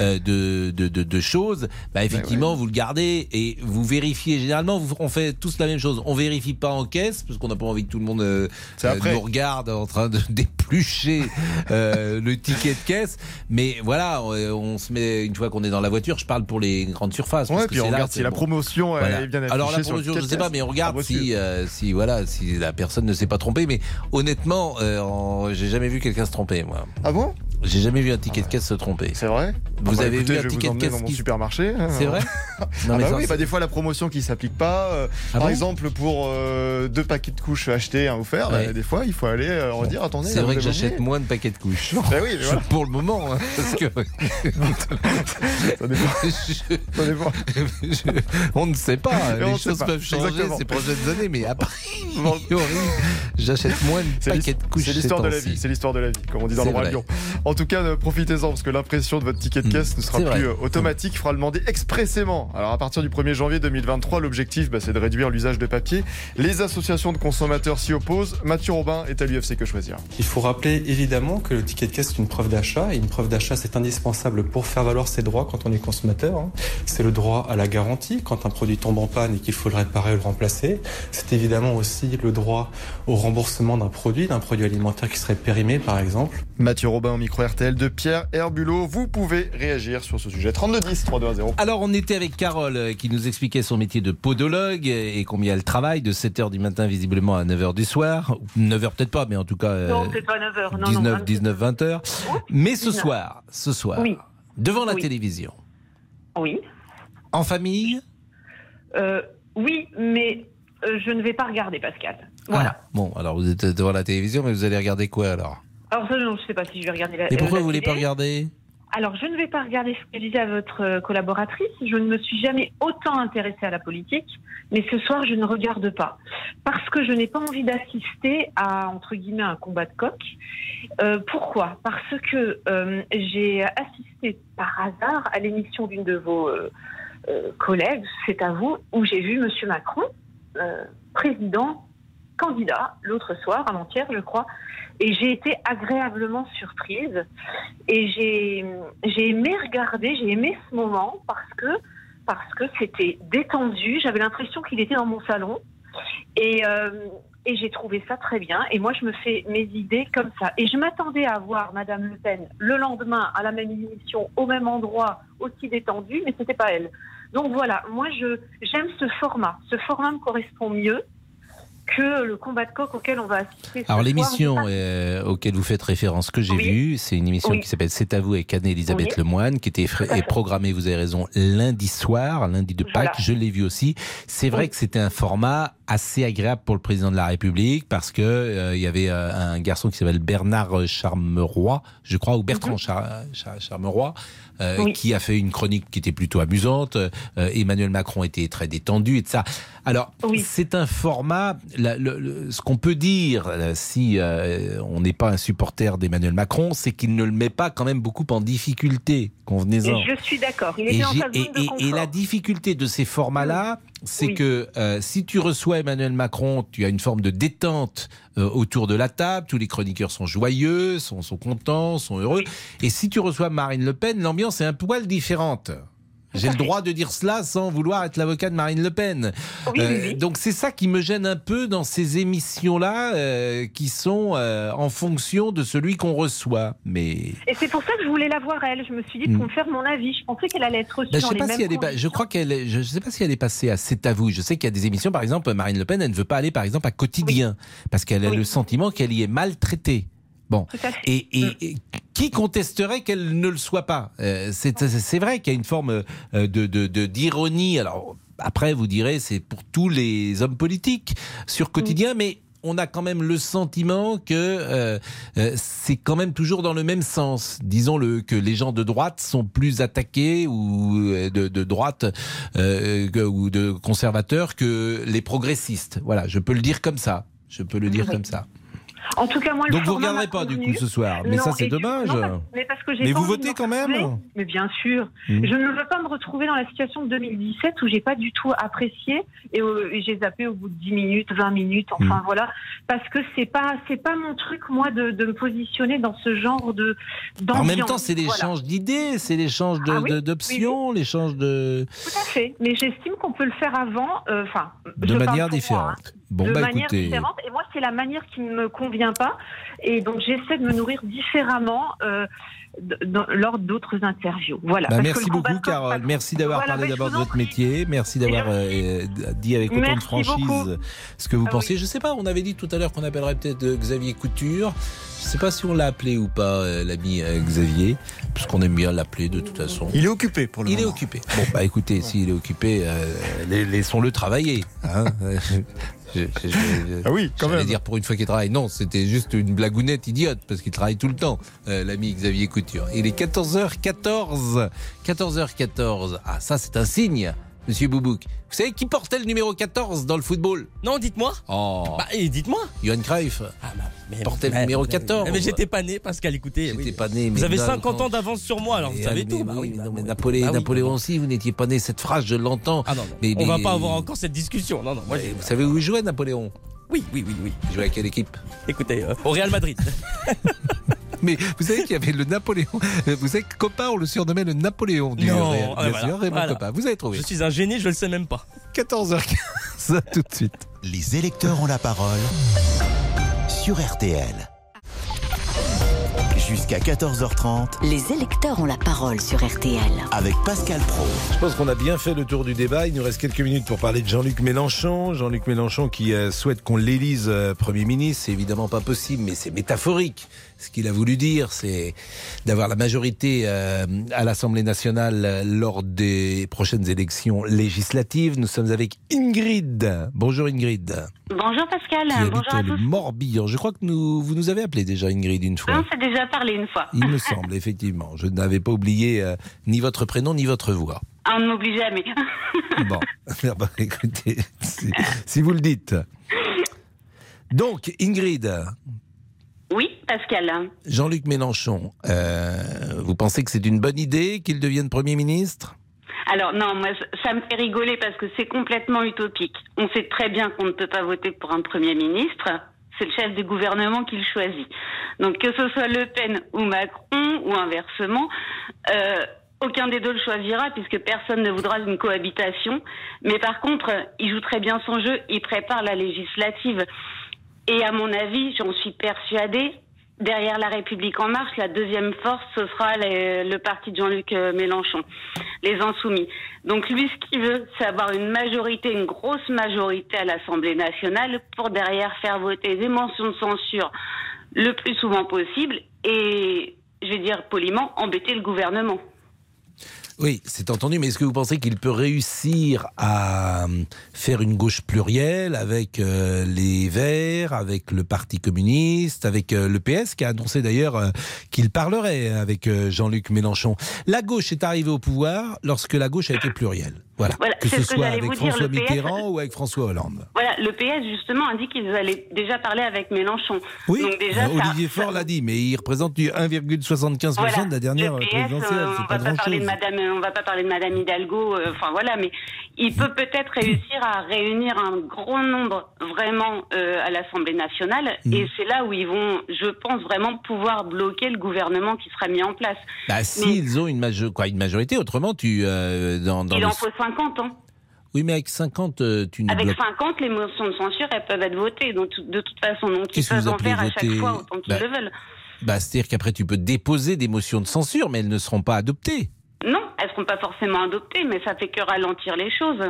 euh, de, de, de, de choses, bah effectivement, vous le gardez et vous vérifiez. Généralement, vous- on fait tous la même chose. On vérifie pas en caisse parce qu'on n'a pas envie que tout le monde euh, euh, nous regarde en train de d'éplucher euh, le ticket de caisse. Mais voilà, on, on se met une fois qu'on est dans la voiture. Je parle pour les grandes surfaces. parce Ouais, que puis on là, regarde si la promotion Voilà. est bien affichée. Alors la promotion, je ticket sais pas, mais on regarde Ah, si, possible. euh, si voilà, si la personne ne s'est pas trompée. Mais honnêtement, euh, en- j'ai jamais vu quelqu'un se tromper, moi. Ah bon? J'ai jamais vu un ticket de caisse se tromper. C'est vrai Vous Ah bah, avez écoutez, vu un ticket de caisse dans mon qui- supermarché. hein. C'est vrai Ah Non, mais bah oui, bah des fois la promotion qui s'applique pas. euh, Ah par bon exemple, pour euh, deux paquets de couches achetés, un offert, Ouais. bah, des fois il faut aller euh, redire attendez. C'est vrai que j'achète moins de paquets de couches. Bah oui, voilà. Pour le moment, hein, parce que Ça dépend. Je- on ne sait pas. Et les choses pas. peuvent changer Exactement. ces prochaines années, mais après, j'achète moins de paquets de couches. C'est ces l'histoire de la vie, c'est l'histoire de la vie, comme on dit dans le roi vrai. En tout cas, profitez-en parce que l'impression de votre ticket de caisse ne sera plus vrai. euh, automatique, il faudra le demander expressément. Alors à partir du 1er janvier 2023, l'objectif bah, c'est de réduire l'usage de papier. Les associations de consommateurs s'y opposent. Mathieu Robin est à l'UFC Que Choisir. Il faut rappeler évidemment que le ticket de caisse est une preuve d'achat et une preuve d'achat c'est indispensable pour faire valoir ses droits quand on est consommateur. hein. C'est le droit à la garantie quand un produit tombe en panne et qu'il faut le réparer ou le remplacer. C'est évidemment aussi le droit au remboursement d'un produit, d'un produit alimentaire qui serait périmé par exemple. Mathieu Robin au micro RTL de Pierre Herbulot. Vous pouvez réagir sur ce sujet. 3210 3210. Alors, on était avec Carole euh, qui nous expliquait son métier de podologue et combien elle travaille de 7h du matin visiblement à 9h du soir. 9h peut-être pas, mais en tout cas euh, Non, c'est pas 9h. Non, 19, non, 19, 20 heures. Mais ce 19. soir, ce soir, Oui. devant la Oui. télévision, Oui. en famille, Euh, oui, mais euh, je ne vais pas regarder, Pascal. Voilà. Ah, bon, alors vous êtes devant la télévision, mais vous allez regarder quoi alors? Alors ça, non, je ne sais pas si je vais regarder la Et pourquoi la vous voulez pas regarder? Alors, je ne vais pas regarder ce que disait votre euh, collaboratrice. Je ne me suis jamais autant intéressée à la politique, mais ce soir, je ne regarde pas. Parce que je n'ai pas envie d'assister à, entre guillemets, un combat de coq. Euh, pourquoi? Parce que euh, j'ai assisté par hasard à l'émission d'une de vos euh, collègues, c'est à vous, où j'ai vu Monsieur Macron, président, candidat, l'autre soir, avant-hier, je crois, et j'ai été agréablement surprise. Et j'ai j'ai aimé regarder, j'ai aimé ce moment parce que parce que c'était détendu. J'avais l'impression qu'il était dans mon salon et euh, et j'ai trouvé ça très bien. Et moi, je me fais mes idées comme ça. Et je m'attendais à voir Madame Le Pen le lendemain à la même émission, au même endroit, aussi détendu, mais c'était pas elle. Donc voilà, moi, je j'aime ce format. Ce format me correspond mieux que le combat de coq auquel on va assister. ce Alors l'émission euh, auquel vous faites référence que j'ai Oui. vue, c'est une émission Oui. qui s'appelle C'est à vous avec Anne-Elisabeth Oui. Lemoine, qui était est programmée, vous avez raison, lundi soir, lundi de Pâques. Voilà. Je l'ai vu aussi. C'est vrai que c'était un format assez agréable pour le président de la République parce que euh, il y avait euh, un garçon qui s'appelle Bernard Charmeroy, je crois, ou Bertrand Char- Char- Charmeroy. Euh. Oui. qui a fait une chronique qui était plutôt amusante. Euh, Emmanuel Macron était très détendu et de ça. Alors, c'est un format. la- le- le- ce qu'on peut dire, euh, si euh, on n'est pas un supporter d'Emmanuel Macron, c'est qu'il ne le met pas quand même beaucoup en difficulté. Convenez-en. Je suis d'accord. Il Et, en et- de et- la difficulté de ces formats-là, c'est que si tu reçois Emmanuel Macron, tu as une forme de détente autour de la table. Tous les chroniqueurs sont joyeux, sont, sont contents, sont heureux. Et si tu reçois Marine Le Pen, l'ambiance est un poil différente. J'ai le droit de dire cela sans vouloir être l'avocat de Marine Le Pen. Oui, oui, oui. Donc c'est ça qui me gêne un peu dans ces émissions-là euh, qui sont euh, en fonction de celui qu'on reçoit. Mais Et c'est pour ça que je voulais la voir elle. Je me suis dit pour me faire mon avis. Je pensais qu'elle allait être reçue Ben, je mêmes si elle est, je crois qu'elle, est- je sais pas si elle est passée à C'est à vous. Je sais qu'il y a des émissions, par exemple, Marine Le Pen, elle ne veut pas aller, par exemple, à Quotidien, parce qu'elle a le sentiment qu'elle y est maltraitée. Bon. Et, et- Mm. et qui contesterait qu'elle ne le soit pas? Euh, C'est c'est vrai qu'il y a une forme euh, de de- de- d'ironie. Alors après, vous direz, c'est pour tous les hommes politiques sur Quotidien, mais on a quand même le sentiment que euh, euh, c'est quand même toujours dans le même sens. Disons-le, que les gens de droite sont plus attaqués ou euh, de, de droite euh, que- ou de conservateurs que les progressistes. Voilà, je peux le dire comme ça. Je peux le dire comme ça. En tout cas, moi, le Donc vous format regarderez pas du coup ce soir. Mais Non, ça c'est du- dommage. non, mais parce que j'ai Mais pas vous votez quand même. Mais bien sûr. Mhm. Je ne veux pas me retrouver dans la situation de 2017 où j'ai pas du tout apprécié et, euh, j'ai zappé au bout de 10 minutes, 20 minutes, enfin Mhm. voilà. Parce que c'est pas, c'est pas mon truc, moi, de, de me positionner dans ce genre de, En même temps, c'est Voilà. l'échange d'idées, c'est l'échange Ah oui, d'options, l'échange de, Tout à fait. Mais j'estime qu'on peut le faire avant, euh, enfin, de manière moi, différente. hein. Bon, de bah manière écoutez. différente. Et moi, c'est la manière qui ne me convient pas. Et donc, j'essaie de me nourrir différemment euh, lors d'autres interviews. Voilà. Bah, merci beaucoup, Carole. Merci d'avoir Voilà, parlé bah, d'abord de votre métier. Merci d'avoir euh, dit avec autant de franchise beaucoup. ce que vous pensiez. Je sais pas, on avait dit tout à l'heure qu'on appellerait peut-être euh, Xavier Couture. Je sais pas si on l'a appelé ou pas, euh, l'ami euh, Xavier, parce qu'on aime bien l'appeler de toute façon. Il est occupé pour le Il est moment. occupé. Bon, bah écoutez, s'il est occupé, euh, la- laissons-le travailler. Hein Je- je- je- Ah oui, quand même. dire pour une fois qu'il travaille. Non, c'était juste une blagounette idiote parce qu'il travaille tout le temps, euh, l'ami Xavier Couture. Il est 14h14. 14h14. Ah, ça, c'est un signe, monsieur Boubouk. Vous savez qui portait le numéro 14 dans le football? Non, dites-moi. Oh. Bah, et dites-moi. Johan Cruyff. Portait le mais- numéro mais- 14. Mais j'étais pas né, Pascal, écoutez. oui. pas né, Vous mais avez dans- 50 ans d'avance sur moi, alors vous savez mais tout. Bah oui, non, mais Napoléon, Bah oui, Napoléon aussi, vous n'étiez pas né. Cette phrase, je l'entends. Ah non, non. Mais- On va mais- pas avoir encore cette discussion. Non, non. Moi, Vous savez où il jouait, Napoléon? Oui, oui, oui, oui. Il jouait à quelle équipe? Écoutez, euh, au Real Madrid. Mais vous savez qu'il y avait le Napoléon. Vous savez que Copa, on le surnommait le Napoléon du Non, Real. ah, Bien voilà, sûr, Raymond voilà. Copa. Vous avez trouvé. Je suis un génie, je le sais même pas. 14h15, à tout de suite. Les électeurs ont la parole sur RTL. Jusqu'à 14h30 Les électeurs ont la parole sur RTL. avec Pascal Pro. Je pense qu'on a bien fait le tour du débat. Il nous reste quelques minutes pour parler de Jean-Luc Mélenchon. Jean-Luc Mélenchon qui euh, souhaite qu'on l'élise euh, Premier ministre. C'est évidemment pas possible, mais c'est métaphorique. Ce qu'il a voulu dire, c'est d'avoir la majorité euh, à l'Assemblée nationale euh, lors des prochaines élections législatives. Nous sommes avec Ingrid. Bonjour Ingrid. Bonjour Pascal, bonjour à habite le tous. Morbihan. Je crois que nous, vous nous avez appelé déjà Ingrid une fois. On s'est déjà parlé une fois. Il me semble, effectivement. Je n'avais pas oublié euh, ni votre prénom ni votre voix. Ah, On ne m'oublie jamais. Bon, Ah bah, écoutez, si, si vous le dites. Donc, Ingrid, Oui, Pascal. Jean-Luc Mélenchon, euh, vous pensez que c'est une bonne idée qu'il devienne Premier ministre? Alors non, moi ça me fait rigoler parce que c'est complètement utopique. On sait très bien qu'on ne peut pas voter pour un Premier ministre. C'est le chef du gouvernement qui le choisit. Donc que ce soit Le Pen ou Macron ou inversement, euh, aucun des deux le choisira puisque personne ne voudra une cohabitation. Mais par contre, il joue très bien son jeu, il prépare la législative. Et à mon avis, j'en suis persuadée, derrière la République en marche, la deuxième force, ce sera le parti de Jean-Luc euh, Mélenchon, les Insoumis. Donc lui, ce qu'il veut, c'est avoir une majorité, une grosse majorité à l'Assemblée nationale pour derrière faire voter des mentions de censure le plus souvent possible et, je vais dire poliment, embêter le gouvernement. Oui, c'est entendu, mais est-ce que vous pensez qu'il peut réussir à euh, faire une gauche plurielle avec euh, les Verts, avec le Parti communiste, avec euh, le PS, qui a annoncé d'ailleurs qu'il parlerait avec Jean-Luc Mélenchon? La gauche est arrivée au pouvoir lorsque la gauche a été plurielle. Voilà. Voilà, que c'est ce ce que soit avec vous dire, François PS Mitterrand ou avec François Hollande. Voilà, le PS justement a dit qu'ils allaient déjà parler avec Mélenchon. Oui, Donc déjà, euh, ça- Olivier Faure l'a dit, mais il représente du 1,75% Voilà. de la dernière Le PS, présidentielle. euh, on pas va pas parler de. Madame, on va pas parler de Madame Hidalgo. euh, Enfin voilà, mais il peut peut-être réussir à réunir un grand nombre vraiment euh, à l'Assemblée nationale, Mm. et c'est là où ils vont, je pense vraiment pouvoir bloquer le gouvernement qui sera mis en place. Bah, Mais s'ils ont une, majo- quoi, une majorité, autrement, tu. euh, dans, dans il le- en faut 50 ans. Oui, mais avec 50, euh, tu ne Avec bloques 50, les motions de censure, elles peuvent être votées donc, de toute façon. Donc ils peuvent en faire à chaque fois autant qu'ils Bah, le veulent. Bah, C'est-à-dire qu'après, tu peux déposer des motions de censure, mais elles ne seront pas adoptées. Non, elles ne seront pas forcément adoptées, mais ça fait que ralentir les choses.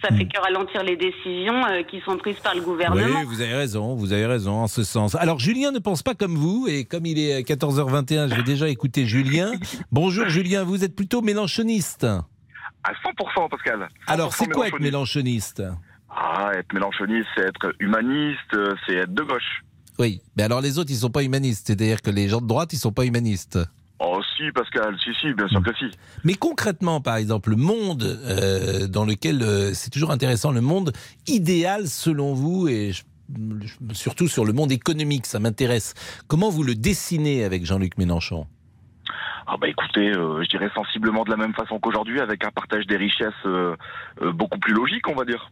Ça fait que ralentir les décisions euh, qui sont prises par le gouvernement. Oui, vous avez raison, vous avez raison en ce sens. Alors, Julien ne pense pas comme vous, et comme il est 14h21, je vais déjà écouter Julien. Bonjour Julien, vous êtes plutôt mélanchoniste. À 100%, Pascal. 100% Alors, c'est quoi être mélanchoniste Ah, être mélanchoniste, c'est être humaniste, euh, c'est être de gauche. Oui, mais alors les autres, ils sont pas humanistes. C'est-à-dire que les gens de droite, ils sont pas humanistes. Oh, si, Pascal, si, si, bien sûr que si. Mais concrètement, par exemple, le monde euh, dans lequel euh, c'est toujours intéressant, le monde idéal selon vous, et je surtout sur le monde économique, ça m'intéresse. Comment vous le dessinez avec Jean-Luc Mélenchon? Ah bah écoutez, euh, je dirais sensiblement de la même façon qu'aujourd'hui, avec un partage des richesses euh, euh, beaucoup plus logique, on va dire.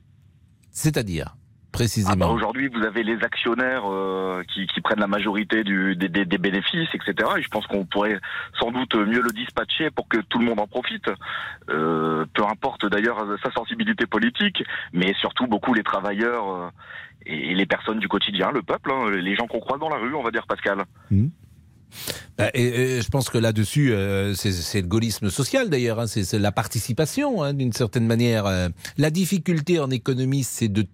C'est-à-dire Ah précisément bah aujourd'hui, vous avez les actionnaires qui, qui prennent la majorité du, des, des- des bénéfices, etc. Et je pense qu'on pourrait sans doute mieux le dispatcher pour que tout le monde en profite. Peu importe d'ailleurs sa sensibilité politique, mais surtout beaucoup les travailleurs et les personnes du quotidien, le peuple, hein, les gens qu'on croise dans la rue, on va dire, Pascal. Bah, et, et je pense que là-dessus, euh, c'est- le gaullisme social d'ailleurs, hein, c'est la participation hein, d'une certaine manière. Euh, La difficulté en économie, c'est de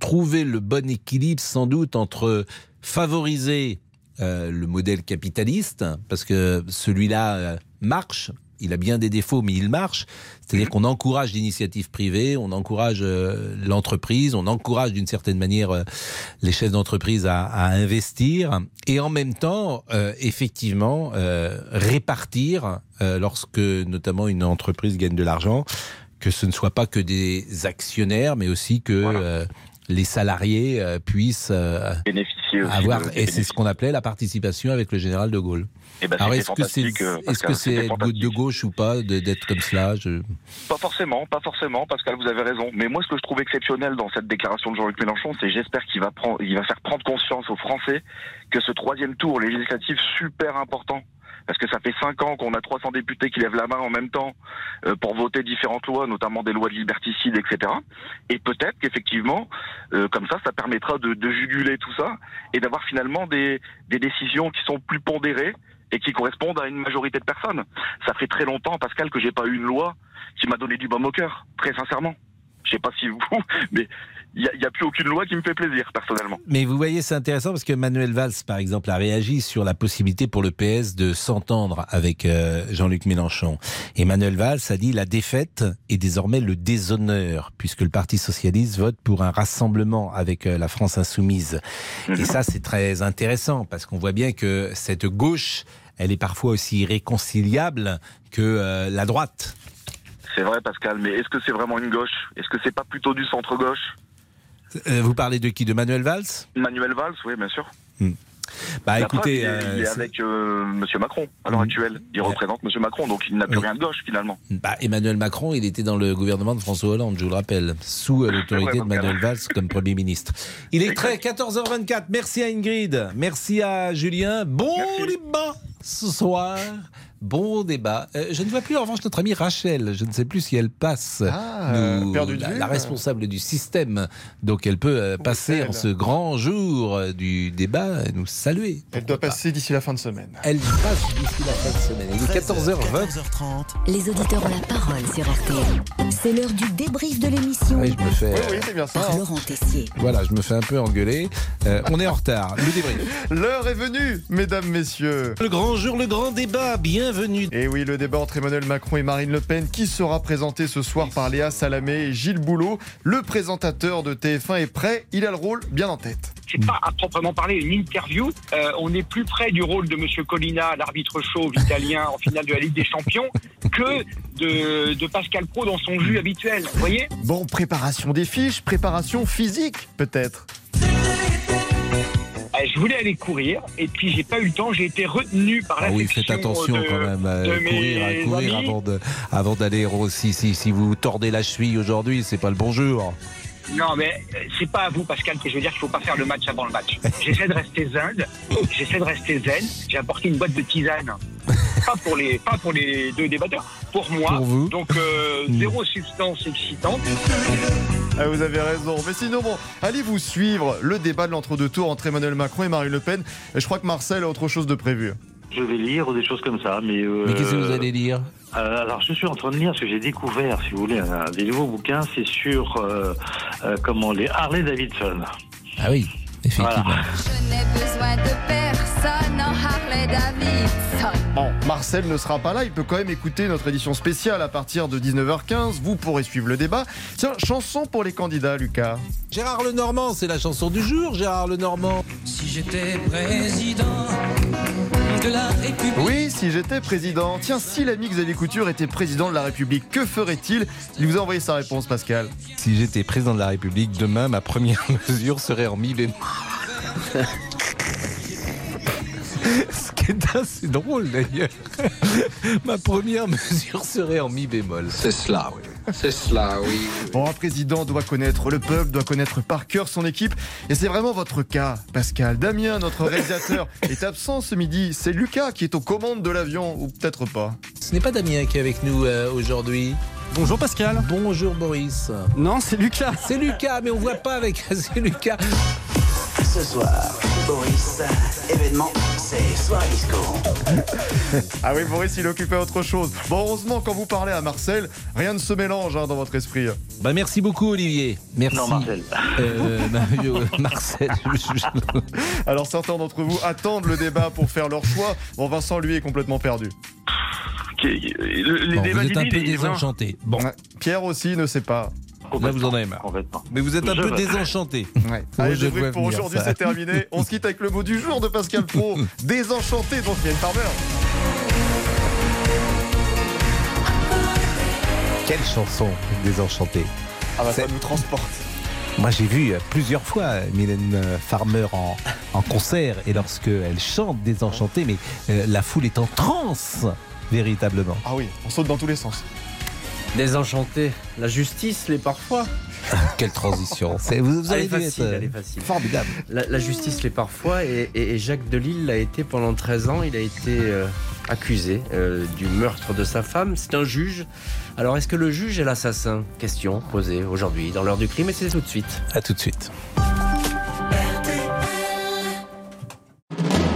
trouver le bon équilibre sans doute entre favoriser euh, le modèle capitaliste, parce que celui-là marche, il a bien des défauts, mais il marche. C'est-à-dire qu'on encourage l'initiative privée, on encourage euh, l'entreprise, on encourage d'une certaine manière euh, les chefs d'entreprise à, à investir, et en même temps, euh, effectivement, répartir lorsque notamment une entreprise gagne de l'argent, que ce ne soit pas que des actionnaires, mais aussi que les salariés euh, puissent euh, Bénéficier avoir, et c'est ce qu'on appelait la participation avec le général de Gaulle. Eh ben, Alors est-ce que c'est euh, est-ce que c'est de gauche ou pas d'être comme cela? Je... Pas forcément, pas forcément, Pascal, vous avez raison. Mais moi, ce que je trouve exceptionnel dans cette déclaration de Jean-Luc Mélenchon, c'est j'espère qu'il va prendre, il va faire prendre conscience aux Français que ce troisième tour législatif super important. Parce que ça fait cinq ans qu'on a 300 députés qui lèvent la main en même temps euh, pour voter différentes lois, notamment des lois de liberticide, etc. Et peut-être qu'effectivement, euh, comme ça, ça permettra de, de juguler tout ça et d'avoir finalement des, des décisions qui sont plus pondérées et qui correspondent à une majorité de personnes. Ça fait très longtemps, Pascal, que j'ai pas eu une loi qui m'a donné du baume au cœur, très sincèrement. Je sais pas si vous, mais il n'y a, plus aucune loi qui me fait plaisir, personnellement. Mais vous voyez, c'est intéressant parce que Manuel Valls, par exemple, a réagi sur la possibilité pour le PS de s'entendre avec euh, Jean-Luc Mélenchon. Et Manuel Valls a dit la défaite est désormais le déshonneur, puisque le Parti socialiste vote pour un rassemblement avec euh, la France insoumise. Et ça, c'est très intéressant parce qu'on voit bien que cette gauche, elle est parfois aussi irréconciliable que euh, la droite. C'est vrai, Pascal, mais est-ce que c'est vraiment une gauche? Est-ce que c'est pas plutôt du centre-gauche? Euh, vous parlez de qui De Manuel Valls? Manuel Valls, oui, bien sûr. Bah La écoutez, preuve, il est, il est euh, c'est- avec euh, Monsieur Macron à l'heure actuelle. Il représente Monsieur Macron, donc il n'a plus Oui. rien de gauche finalement. Bah, Emmanuel Macron, il était dans le gouvernement de François Hollande, je vous le rappelle, sous euh, l'autorité de Manuel Valls comme Premier ministre. Il est très 14h24. Merci à Ingrid, merci à Julien. Bon débat ce soir. Bon débat. Euh, je ne vois plus en revanche notre amie Rachel. Je ne sais plus si elle passe. Ah, euh, la, vue, la responsable du système. Donc elle peut euh, passer en ce grand jour du débat et nous saluer. Elle doit passer d'ici la fin de semaine. Elle passe d'ici la fin de semaine. Il est 14h20. Les auditeurs ont la parole sur RTL. C'est l'heure du débrief de l'émission. Oui, je me fais. Oui, bien ça. Par hein. Laurent Tessier. Voilà, je me fais un peu engueuler. Euh, on est en retard. Le débrief. L'heure est venue, mesdames, messieurs. Le grand jour, le grand débat. Bienvenue. Et oui, le débat entre Emmanuel Macron et Marine Le Pen qui sera présenté ce soir par Léa Salamé et Gilles Boulot. Le présentateur de TF1 est prêt, il a le rôle bien en tête. C'est pas à proprement parler une interview. Euh, on est plus près du rôle de Monsieur Colina, l'arbitre chauve italien en finale de la Ligue des Champions, que de, de Pascal Pro dans son jus habituel. Vous voyez? Bon, préparation des fiches, préparation physique, peut-être. Euh, Je voulais aller courir et puis j'ai pas eu le temps. J'ai été retenu par la Ah oui, faites attention de, quand même à de courir, à mes courir amis. avant de, avant d'aller. si, si vous tordez la cheville aujourd'hui, c'est pas le bon jour. Non, mais euh, c'est pas à vous, Pascal, que je veux dire qu'il faut pas faire le match avant le match. J'essaie de rester zen, j'essaie de rester zen. J'ai apporté une boîte de tisane. Pas pour les, pas pour les deux débatteurs, pour moi. Pour vous. Donc, euh, zéro substance excitante. Ah, vous avez raison. Mais sinon, bon, allez vous suivre le débat de l'entre-deux tours entre Emmanuel Macron et Marine Le Pen? Et je crois que Marcel a autre chose de prévu. Je vais lire des choses comme ça, mais. euh, Mais qu'est-ce que vous allez lire? euh, alors, je suis en train de lire ce que j'ai découvert, si vous voulez, un, des nouveaux bouquins. C'est sur euh, euh, comment les Harley Davidson. Ah oui, effectivement. Je n'ai besoin de personne en Harley Davidson. Bon, Marcel ne sera pas là, il peut quand même écouter notre édition spéciale à partir de 19h15. Vous pourrez suivre le débat. Tiens, chanson pour les candidats, Lucas. Gérard Lenormand, c'est la chanson du jour, Gérard Lenormand. Si j'étais président de la République. Oui, si j'étais président. Tiens, si l'ami Xavier Couture était président de la République, que ferait-il? Il vous a envoyé sa réponse, Pascal. Si j'étais président de la République, demain, ma première mesure serait en mi bémol. Ce qui est assez drôle d'ailleurs. Ma première mesure serait en mi bémol. C'est cela, oui. C'est cela, oui. Bon, un président doit connaître le peuple, doit connaître par cœur son équipe. Et c'est vraiment votre cas, Pascal. Damien, notre réalisateur, est absent ce midi. C'est Lucas qui est aux commandes de l'avion, ou peut-être pas. Ce n'est pas Damien qui est avec nous euh, aujourd'hui. Bonjour Pascal. Bonjour Boris. Non, c'est Lucas. C'est Lucas, mais on voit pas avec. C'est Lucas. Ce soir, Boris, événement, c'est soir disco. Ah oui, Boris, il occupait autre chose. Bon, heureusement, quand vous parlez à Marcel, rien ne se mélange hein, dans votre esprit. Bah merci beaucoup Olivier. Merci. Non, Marcel. Euh, bah, Marcel. Alors, certains d'entre vous attendent le débat pour faire leur choix. Bon, Vincent, lui, est complètement perdu. Les Bon, débats vous êtes un peu désenchanté. Bon. Pierre aussi ne sait pas. Là vous en avez marre. Mais vous êtes un Je peu désenchanté. Ouais. Allez, je je pour aujourd'hui, c'est terminé. On se quitte avec le mot du jour de Pascal Pro. Désenchanté, donc il y a une Farmer. Quelle chanson désenchantée. Ah bah, ça nous transporte. Moi j'ai vu euh, plusieurs fois euh, Mylène euh, Farmer en, en concert et lorsque elle chante désenchantée, mais euh, la foule est en transe véritablement. Ah oui, on saute dans tous les sens. Désenchanté. La justice, les parfois. Quelle transition. C'est- Vous, vous Elle avez est facile, être, euh, elle est facile. formidable. La, la justice l'est parfois et, et- et Jacques Delisle l'a été pendant 13 ans. Il a été euh, accusé euh, du meurtre de sa femme. C'est un juge. Alors est-ce que le juge est l'assassin? Question posée aujourd'hui dans l'heure du crime et c'est tout de suite. À tout de suite.